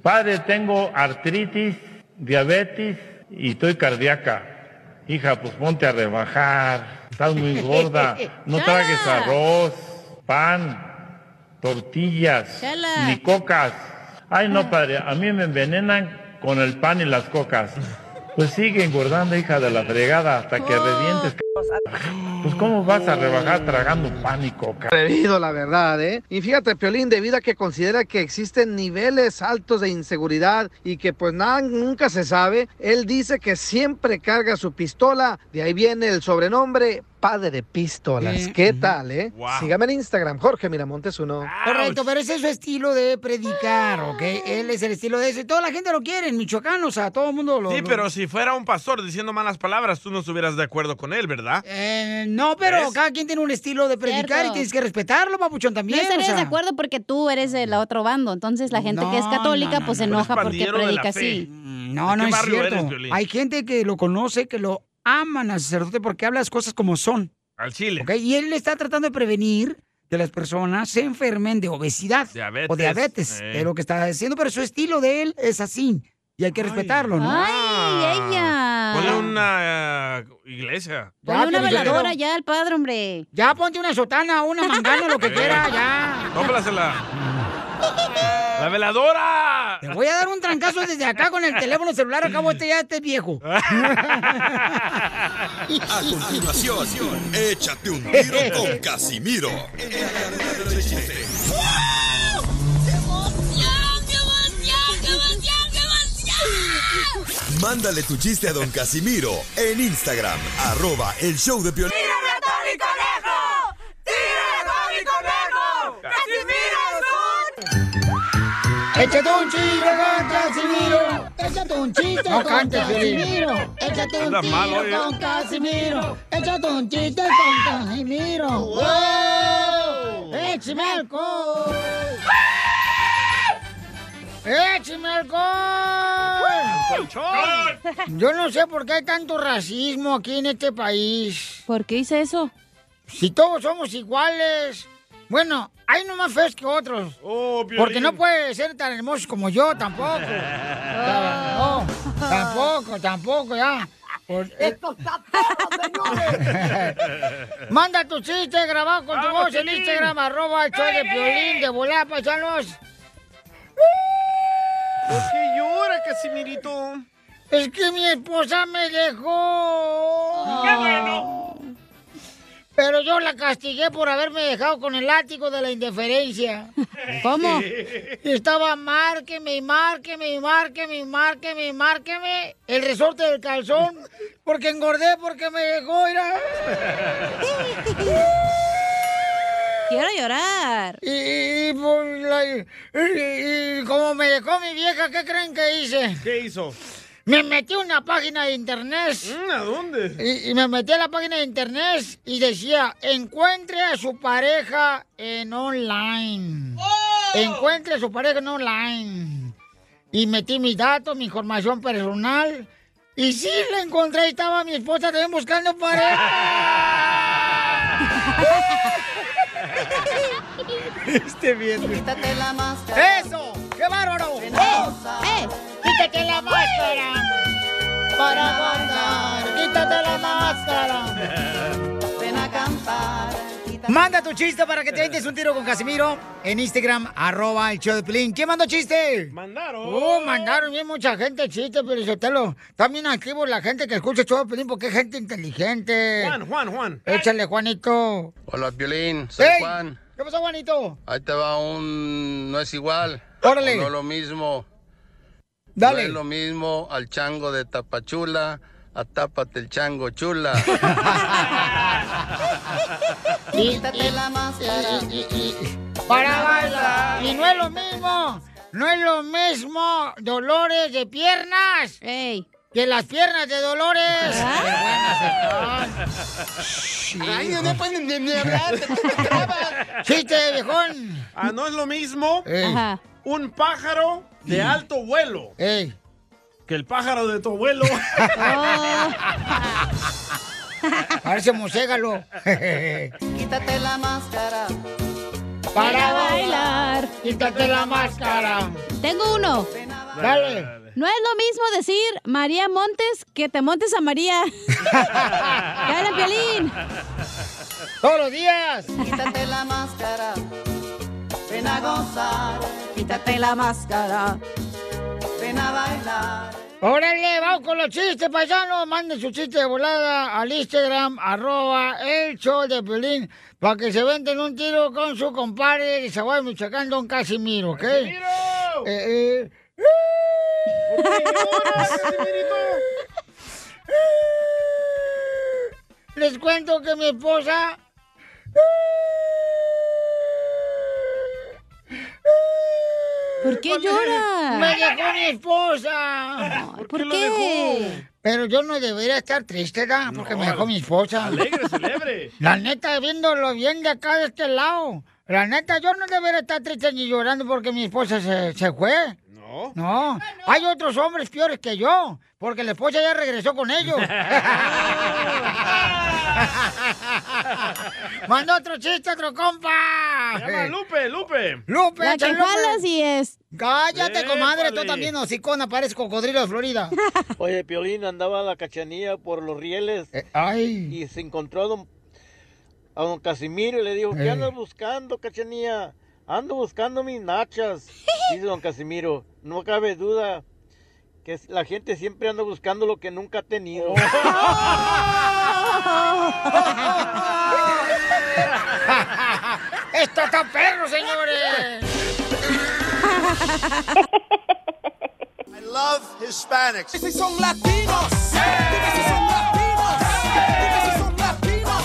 S7: Padre, tengo artritis, diabetes y estoy cardíaca. Hija, pues ponte a rebajar. Estás muy gorda. No tragues arroz, pan, tortillas, ni cocas. Ay, no, padre, a mí me envenenan con el pan y las cocas. Pues sigue engordando, hija de la fregada, hasta que revientes. Pues, ¿cómo vas a rebajar tragando coca?
S6: Atrevido, la verdad, ¿eh? Y fíjate, Piolín, debido a que considera que existen niveles altos de inseguridad y que pues nada, nunca se sabe, él dice que siempre carga su pistola, de ahí viene el sobrenombre Padre Pistolas.
S1: Eh,
S6: ¿Qué tal, eh?
S3: Wow.
S6: Sígame en Instagram, Jorge Miramontes uno.
S1: Correcto, pero ese es su estilo de predicar, ¿ok? Él es el estilo de eso. Y toda la gente lo quiere en Michoacán, o sea, todo el mundo lo.
S3: Sí,
S1: lo-
S3: pero si fuera un pastor diciendo malas palabras, tú no estuvieras de acuerdo con él, ¿verdad?
S1: Eh, no, pero cada quien tiene un estilo de predicar
S2: Cierto.
S1: y tienes que respetarlo, papuchón,
S2: No
S1: también. o
S2: estarías
S1: sea.
S2: de acuerdo porque tú eres del otro bando. Entonces la gente que es
S1: No,
S2: católica
S1: no, no,
S2: pues se
S1: no.
S2: enoja porque predica así.
S1: Mm, No,
S3: ¿De
S1: no es cierto.
S3: eres?
S1: Hay gente que lo conoce, que lo aman al sacerdote porque habla las cosas como son.
S3: Al chile.
S1: ¿ok? Y él está tratando de prevenir que las personas se enfermen de obesidad
S3: Diabetes.
S1: o diabetes.
S3: Eh.
S1: Es lo que está haciendo, pero su estilo de él es así. y hay que respetarlo, ¿no?
S2: Ay, ella.
S3: Ponle una eh, iglesia.
S2: Ponle una veladora ya al padre, hombre.
S1: Ya ponte una sotana, una mangana, lo que quiera, ya.
S3: Tóplasela. ¡La veladora!
S1: Te voy a dar un trancazo desde acá con el teléfono celular, acabo este ya este viejo.
S8: A continuación, échate un tiro con Casimiro. Mándale tu chiste a don Casimiro en Instagram, arroba el show de Piolín.
S1: Échate un chiste con Casimiro. Échate un chiste
S5: No
S1: con. Casimiro. Échate un
S5: ¿eh?
S1: con Casimiro. Échate un chiste con Casimiro. ¡Wow! ¡Échame alcohol! ¡Échame alcohol! Yo no sé por qué hay tanto racismo aquí en este país.
S2: ¿Por qué hice eso?
S1: Si todos somos iguales. Bueno, hay unos más feos que otros. porque no puede ser tan hermosos como yo tampoco. No, tampoco, tampoco, ya. Por-
S5: ¡Esto está todo, señores!
S1: Manda tu chiste grabado con tu
S5: ¡Vamos,
S1: voz en! Instagram, arroba el show de Piolín, de volar, paisanos.
S3: ¿Por qué llora, Casimirito?
S1: Es que mi esposa me dejó.
S5: ¡Qué bueno!
S1: Pero yo la castigué por haberme dejado con el látigo de la indiferencia.
S2: ¿Cómo?
S1: Estaba márqueme y márqueme y márqueme y márqueme y márqueme el resorte del calzón porque engordé porque me dejó, mira.
S2: Quiero llorar.
S1: Y, y por la- y- y como me dejó mi vieja, ¿qué creen que hice?
S3: ¿Qué hizo?
S1: Me metí a una página de internet.
S3: ¿A dónde?
S1: Y, y me metí a la página de internet y decía, encuentre a su pareja en online. Encuentre a su pareja en online. Y metí mis datos, mi información personal. Y sí, la encontré. y Estaba mi esposa también buscando pareja. este bien.
S5: Quítate la máscara.
S1: ¡Eso! ¡Qué bárbaro!
S5: ¡Eh!
S1: ¡Eh! ¡Quítate la máscara! Para quítate la máscara.
S5: Ven a cantar.
S1: Manda tu chiste para que te entes un tiro con Casimiro en Instagram, arroba el show de Pelín. ¿Quién mandó chiste?
S3: Mandaron.
S1: Oh, mandaron bien mucha gente chiste, pero Sotelo. También activo la gente que escucha el show de Pelín porque es gente inteligente.
S3: Juan, Juan, Juan.
S1: Échale, Juanito.
S21: Hola, Piolín, soy. Juan.
S1: ¿Qué pasó, Juanito?
S21: Ahí te va un... no es igual.
S1: Órale.
S21: No lo mismo.
S1: Dale.
S21: No es lo mismo al chango de Tapachula a Tápate el chango chula.
S5: Quítate la máscara.
S1: Para bailar. Y no es lo mismo. No es lo mismo Dolores de piernas. Que las piernas de Dolores. Qué buenas están.
S5: Ay, no pueden ni, ni hablar. te- te trabas.
S1: Chiste, viejón.
S3: Ah, no es lo mismo
S1: Ajá.
S3: un pájaro de alto vuelo
S1: que
S3: el pájaro de tu abuelo.
S1: Parece muségalo.
S5: Quítate la máscara.
S1: Para bailar. Quítate la máscara.
S2: Tengo uno.
S1: Dale.
S2: No es lo mismo decir María Montes que te montes a María. ¡Dale, Piolín!
S1: Todos los días.
S5: Quítate la máscara. Ven a gozar. Quítate la máscara. Ven a bailar.
S1: Órale, vamos con los chistes, paisanos. Manden su chiste de volada al Instagram, arroba el show de Pelín, para que se venden un tiro con su compadre de Zaguay, Michoacán, Don Casimiro, ¿ok? ¡Casimiro! Eh, eh. Les cuento que mi esposa...
S2: ¿Por qué llora?
S1: Me dejó mi esposa.
S2: ¿por qué lo qué? dejó?
S1: Pero yo no debería estar triste, ¿verdad? Porque me dejó mi esposa.
S3: Alegre, celebre.
S1: La neta, viéndolo bien de acá, de este lado. La neta, yo no debería estar triste ni llorando porque mi esposa se, se fue.
S3: No.
S1: No. Hay otros hombres peores que yo, porque la esposa ya regresó con ellos. Mandó otro chiste, otro compa.
S3: Se llama Lupe, Lupe.
S1: Lupe,
S2: La que jala sí es.
S1: Cállate, comadre, tú también, hocicona, pareces cocodrilo de Florida.
S22: Oye, Piolín andaba la cachanilla por los rieles
S1: ay.
S22: y se encontró a don, a don Casimiro y le dijo, ¿qué
S1: Eh.
S22: andas buscando, cachanilla? Ando buscando mis nachas. Dice don Casimiro, no cabe duda que la gente siempre anda buscando lo que nunca ha tenido.
S1: ¡Esto está perro, señores!
S23: I love Hispanics.
S5: Si son latinos. Dime si son latinos. Dime si son latinos.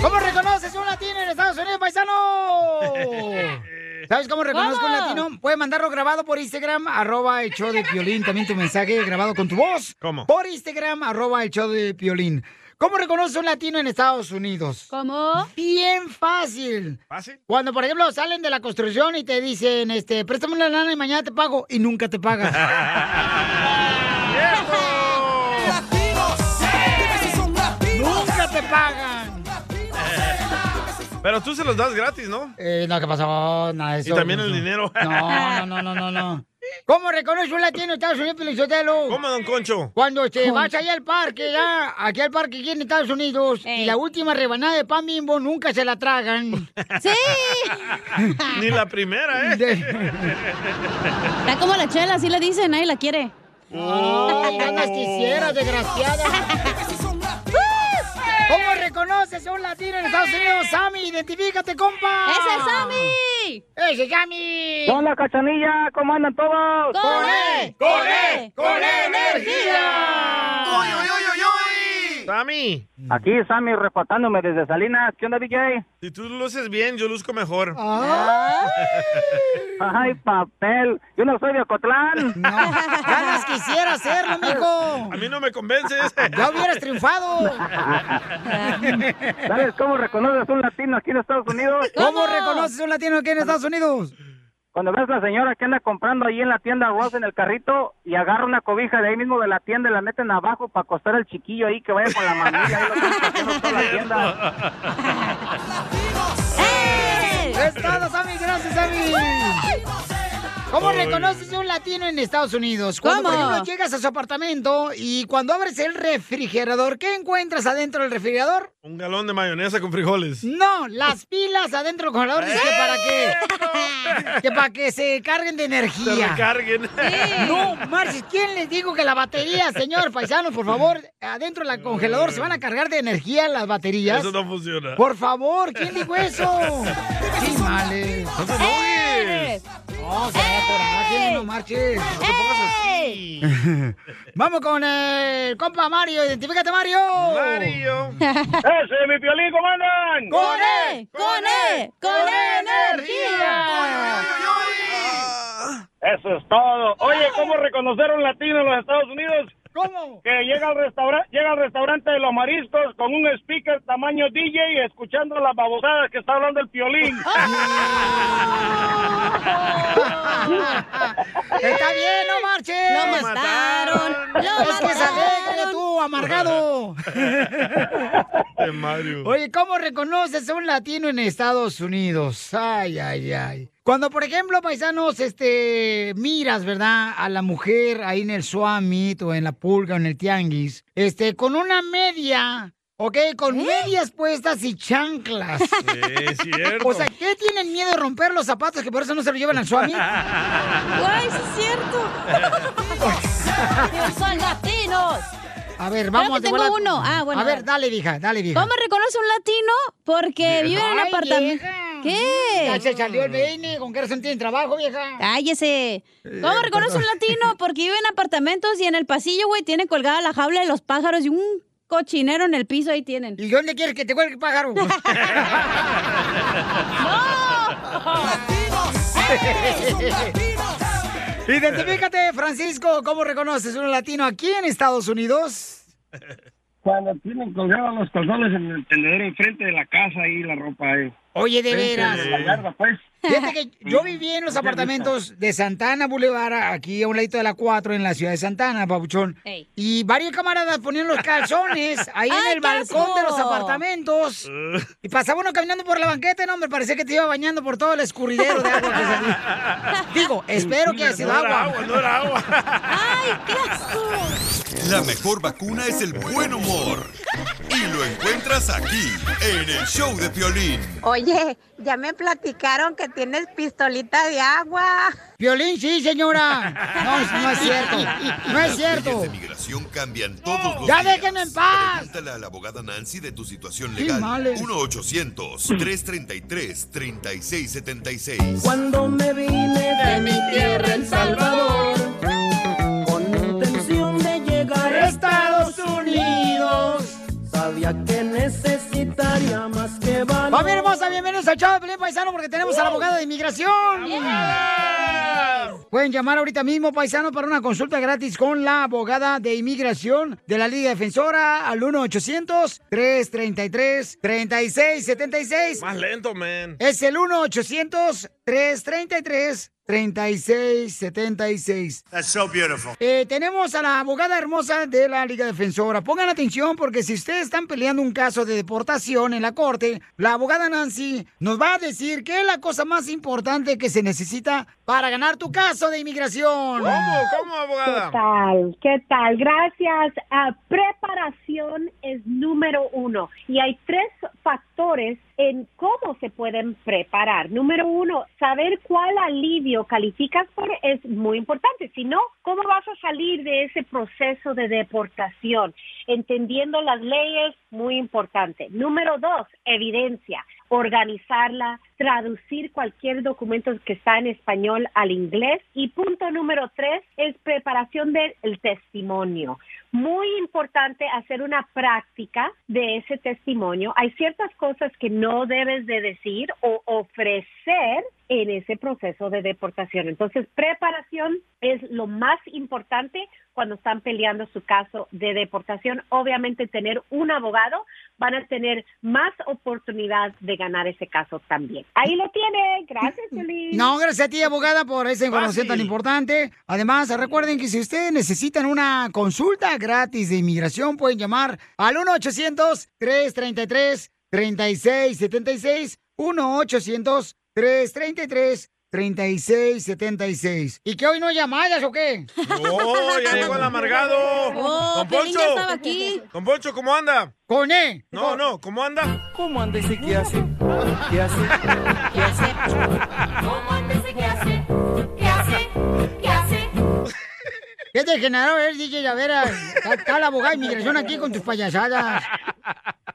S1: ¿Cómo reconoces un latino en Estados Unidos, paisano? ¿Sabes cómo reconozco un latino? Puedes mandarlo grabado por Instagram, arroba el show de Piolín. También tu mensaje grabado con tu voz.
S3: ¿Cómo?
S1: Por Instagram, arroba el show de Piolín. ¿Cómo reconoces un latino en Estados Unidos?
S2: ¿Cómo?
S1: Bien fácil.
S3: ¿Fácil?
S1: Cuando, por ejemplo, salen de la construcción y te dicen, este, préstame una lana y mañana te pago, y nunca te pagan.
S3: Pero tú se los das gratis, ¿no?
S1: Eh, no, ¿qué pasó? Nada de
S3: Y
S1: eso.
S3: también el
S1: no.
S3: dinero.
S1: No, no, no, no, no. ¿Cómo reconoce un latino en Estados Unidos, Pelizotelo?
S3: ¿Cómo, don Concho?
S1: Cuando te
S3: Concho.
S1: vas allá al parque, ya, aquí al parque aquí en Estados Unidos, y la última rebanada de pan bimbo nunca se la tragan.
S2: ¡Sí!
S3: Ni la primera, ¿eh?
S2: Está como la chela, así le dicen, nadie la quiere.
S1: Ay, ganas quisieras, desgraciada. ¿Cómo reconoces a un latino en Estados Unidos? Sammy, identifícate, compa.
S2: ¡Ese es Sammy!
S1: ¡Ese es Sammy!
S24: Hola, cachanilla, ¿cómo andan todos?
S1: ¡Con él! ¡Con él! ¡Con energía!
S24: ¡Uy, uy, uy, uy, uy!
S3: Sammy.
S24: Aquí Sammy reportándome desde Salinas. ¿Qué onda, DJ?
S3: Si tú luces bien, yo luzco mejor.
S24: Ay, papel. Yo no soy de Ocotlán.
S1: Ganas quisiera hacerlo, mijo.
S3: A mí no me convences.
S1: Ya hubieras triunfado.
S24: ¿Sabes cómo reconoces un latino aquí en Estados Unidos?
S1: ¿Cómo reconoces un latino aquí en Estados Unidos?
S24: Cuando ves a la señora que anda comprando ahí en la tienda Ross en el carrito y agarra una cobija de ahí mismo de la tienda y la meten abajo para acostar al chiquillo ahí que vaya con la mamilla ahí lo toda la tienda.
S1: Es todo, Sammy. Gracias, Sammy. ¿Cómo
S3: Ay.
S1: reconoces a un latino en Estados Unidos? Cuando, por
S2: ¿Cómo?
S1: ejemplo, llegas a su apartamento y cuando abres el refrigerador, ¿qué encuentras adentro del refrigerador?
S3: Un galón de mayonesa con frijoles.
S1: No, las pilas adentro del congelador. Dice que para que, que para que se carguen de
S3: Se
S1: energía.
S3: recarguen.
S1: No, Marcis, ¿quién les dijo que la batería, señor paisano, por favor, adentro del congelador se van a cargar de energía las baterías?
S3: Eso no funciona.
S1: Por favor, ¿quién dijo eso? Sí, males.
S3: No te.
S1: No, se no marches.
S3: No te pongas así.
S1: Vamos con el compa Mario. Identifícate, Mario.
S3: Mario.
S24: ¡Ese, mi piolín, cómo andan!
S1: ¡Con él! ¡Con él! ¡Con energía!
S24: Eso es todo. Oye, ¿cómo reconocer a un latino en los Estados Unidos?
S1: ¿Cómo?
S24: Que llega al, restaurante llega al restaurante de los mariscos con un speaker tamaño DJ y escuchando las babosadas que está hablando el piolín.
S1: Está bien, no marches.
S2: Lo mataron, lo
S1: es que se alegre
S2: mataron.
S1: tú, amargado.
S3: Mario.
S1: Oye, ¿cómo reconoces a un latino en Estados Unidos? Ay, ay, ay. Cuando, por ejemplo, paisanos, este, miras, ¿verdad? A la mujer ahí en el Suamit o en la pulga o en el tianguis, este, con una media, ¿ok? Con medias puestas y chanclas.
S3: Sí, es cierto.
S1: O sea, ¿qué tienen miedo de romper los zapatos que por eso no se lo llevan al Suamit?
S2: ¡Guay, sí es cierto! ¡Son latinos!
S1: A ver,
S2: Creo
S1: vamos
S2: que
S1: de
S2: tengo uno. Ah, bueno.
S1: A ver, dale, vieja, dale, vieja.
S2: ¿Cómo reconoce un latino? Porque vive en un apartamento. ¿Qué?
S1: Ya se salió el peine, con que razón tienen trabajo, vieja.
S2: Cállese. ¿Cómo reconoce un latino? Porque vive en apartamentos y en el pasillo, güey, tiene colgada la jaula de los pájaros y un cochinero en el piso ahí tienen.
S1: ¿Y dónde quieres que te cuelgue el pájaro? Identifícate, Francisco, ¿cómo reconoces un latino aquí en Estados Unidos?
S24: Cuando tienen colgados los calzones en el tendedero enfrente de la casa y la ropa ahí.
S1: Oye, de veras.
S10: pues.
S1: Fíjate que yo viví en los apartamentos de Santana Boulevard, aquí a un ladito de la 4, en la ciudad de Santana, Pabuchón.
S2: Ey.
S1: Y varios camaradas ponían los calzones ahí en
S2: ¡Ay,
S1: el balcón de los apartamentos. Y pasaba uno caminando por la banqueta, no, me parecía que te iba bañando por todo el escurridero de agua que salía. Digo, espero que haya sido
S3: No era
S1: agua.
S3: agua, no era agua.
S2: ¡Ay, qué asco!
S8: La mejor vacuna es el buen humor. Y lo encuentras aquí, en el show de Piolín.
S25: Oye, ya me platicaron que tienes pistolita de agua.
S1: Violín, sí, señora. No, no es cierto. No es
S8: Las
S1: cierto.
S8: leyes de migración cambian todos los
S1: ¡Ya
S8: días.
S1: déjenme en paz!
S8: Pregúntale a la abogada Nancy de tu situación legal.
S1: males.
S8: 1-800-333-3676.
S5: Cuando me vine de mi tierra, El Salvador, con intención de llegar a Estados Unidos, sabía que necesitaría más que valor.
S1: Hermosa, bienvenidos al de Pelín Paisano porque tenemos a la abogada de inmigración. Pueden llamar ahorita mismo, paisano, para una consulta gratis con la abogada de inmigración de la Liga Defensora al 1-800-333-3676.
S3: Más lento, man.
S1: Es el 1-800-333-3676.
S23: That's so beautiful.
S1: Eh, tenemos a la abogada hermosa de la Liga Defensora. Pongan atención porque si ustedes están peleando un caso de deportación en la corte, la abogada Nancy nos va a decir qué es la cosa más importante que se necesita para ganar tu caso de inmigración.
S3: ¿Cómo? ¿Cómo,
S26: ¿Qué
S3: abogada?
S26: tal? ¿Qué tal? Gracias. Ah, preparación es número uno y hay tres factores en cómo se pueden preparar. Número uno, saber cuál alivio calificas por es muy importante. Si no, ¿cómo vas a salir de ese proceso de deportación? Entendiendo las leyes, muy importante. Número dos, evidencia. Organizarla, traducir cualquier documento que está en español al inglés. Y punto número tres es preparación del testimonio. Muy importante hacer una práctica de ese testimonio. Hay ciertas cosas que no debes de decir o ofrecer en ese proceso de deportación. Entonces, preparación es lo más importante cuando están peleando su caso de deportación. Obviamente, tener un abogado van a tener más oportunidad de ganar ese caso también. Ahí lo tiene. Gracias, Feliz.
S1: No, gracias a ti, abogada, por esa información tan importante. Además, recuerden que si ustedes necesitan una consulta gratis de inmigración, pueden llamar al 1-800-333-3676. 1-800-333-3676. ¿Y que hoy no hay llamadas o qué?
S3: ¡Oh, ya llegó el amargado!
S1: Oh,
S3: ¡Don Poncho!
S1: ya estaba aquí.
S3: ¡Don Poncho, ¿cómo anda?
S1: ¿Con E?
S3: No, no, ¿cómo anda?
S4: ¿Cómo anda ese qué hace? ¿Qué hace? ¿Qué hace?
S5: ¿Cómo anda ese qué hace? ¿Qué hace? ¿Qué hace?
S1: ¿Qué degenerado eres, DJ Llavera? Está, está la abogada de inmigración aquí con tus payasadas.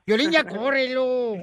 S1: Violín, ya córrelo.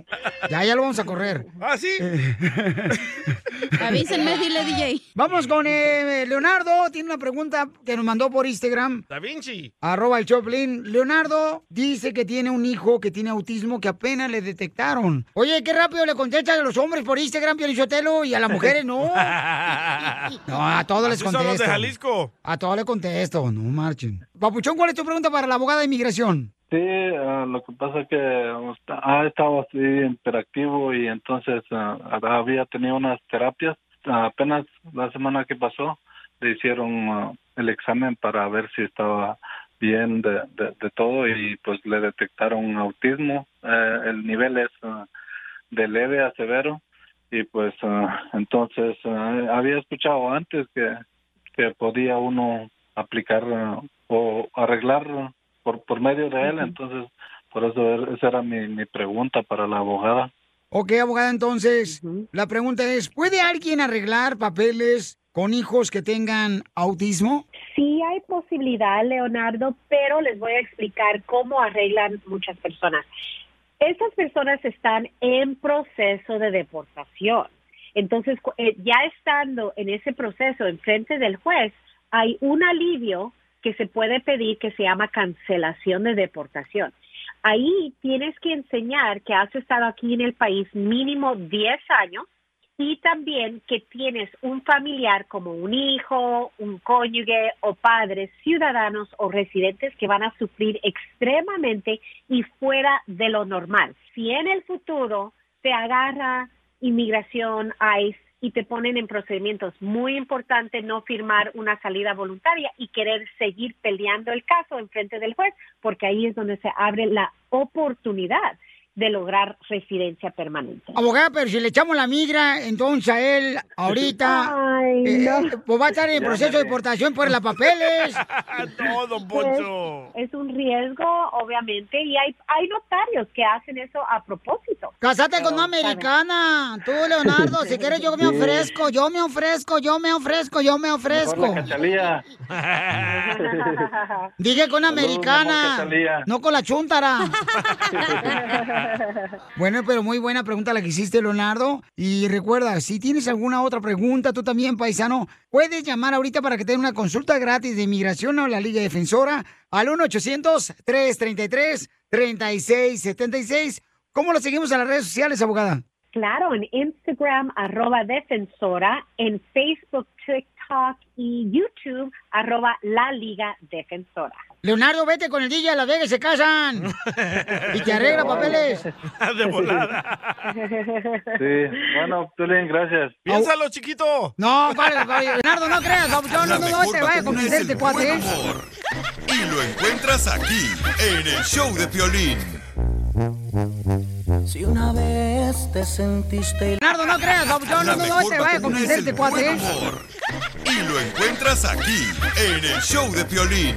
S1: Ya, ya lo vamos a correr.
S3: ¿Ah, sí?
S2: Avísenme, dile, DJ.
S1: Vamos con eh, Leonardo. Tiene una pregunta que nos mandó por Instagram.
S3: Da Vinci.
S1: Arroba el Choplin. Leonardo dice que tiene un hijo que tiene autismo que apenas le detectaron. Oye, qué rápido le contestan a los hombres por Instagram, Piolichotelo, y a las mujeres no. No, a todos les
S3: Así son los de Jalisco.
S1: A todos les contesto, no marchen. Papuchón, ¿cuál es tu pregunta para la abogada de inmigración?
S10: Sí, ah, lo que pasa es que ah, ha estado así hiperactivo y entonces ah, había tenido unas terapias. Ah, apenas la semana que pasó le hicieron ah, el examen para ver si estaba bien de, de, de todo y pues le detectaron autismo. Eh, el nivel es ah, de leve a severo y pues ah, entonces ah, había escuchado antes que, que podía uno aplicar ah, o arreglar por, por medio de él, entonces por eso er- esa era mi, mi pregunta para la abogada.
S1: Ok, abogada, entonces, la pregunta es, ¿puede alguien arreglar papeles con hijos que tengan autismo?
S26: Sí hay posibilidad, Leonardo, pero les voy a explicar cómo arreglan muchas personas. Estas personas están en proceso de deportación. Entonces, eh, ya estando en ese proceso en frente del juez, hay un alivio que se puede pedir que se llama cancelación de deportación. Ahí tienes que enseñar que has estado aquí en el país mínimo 10 años y también que tienes un familiar como un hijo, un cónyuge o padres, ciudadanos o residentes que van a sufrir extremadamente y fuera de lo normal. Si en el futuro te agarra inmigración, ICE, y te ponen en procedimientos. Muy importante no firmar una salida voluntaria y querer seguir peleando el caso en frente del juez, porque ahí es donde se abre la oportunidad de lograr residencia permanente.
S1: Abogada, pero si le echamos la migra, entonces a él ahorita
S26: Ay,
S1: eh,
S26: no.
S1: eh, pues va a estar en proceso de deportación por las papeles.
S3: Todo,
S26: Poncho. Es, es un riesgo, obviamente, y hay, hay notarios que hacen eso a propósito.
S1: Casate con una americana. Tú, Leonardo, si quieres yo me ofrezco, yo me ofrezco, yo me ofrezco, yo me ofrezco. Dije con una americana, no con la chuntara. Bueno, pero muy buena pregunta la que hiciste, Leonardo. Y recuerda, si tienes alguna otra pregunta, tú también, paisano, puedes llamar ahorita para que te den una consulta gratis de inmigración a la Liga Defensora al 1-800-333-3676. ¿Cómo lo seguimos en las redes sociales, abogada?
S26: Claro, en Instagram, arroba defensora, en Facebook, TikTok y YouTube, arroba la Liga Defensora.
S1: Leonardo, vete con el DJ a Las Vegas, se casan. y te arregla papeles.
S3: De volada.
S10: Sí, bueno, Piolín, gracias.
S3: Piénsalo, chiquito.
S1: No, vale, vale, Leonardo, no creas, no, no, no, te vaya a convencer este cuate.
S8: Y lo encuentras aquí, en el show de Piolín.
S5: Si una vez te sentiste...
S1: Leonardo, no creas, papuchón, no, no, no, te vaya a convencer este cuate. ¿eh?
S8: Y lo encuentras aquí, en el show de Piolín.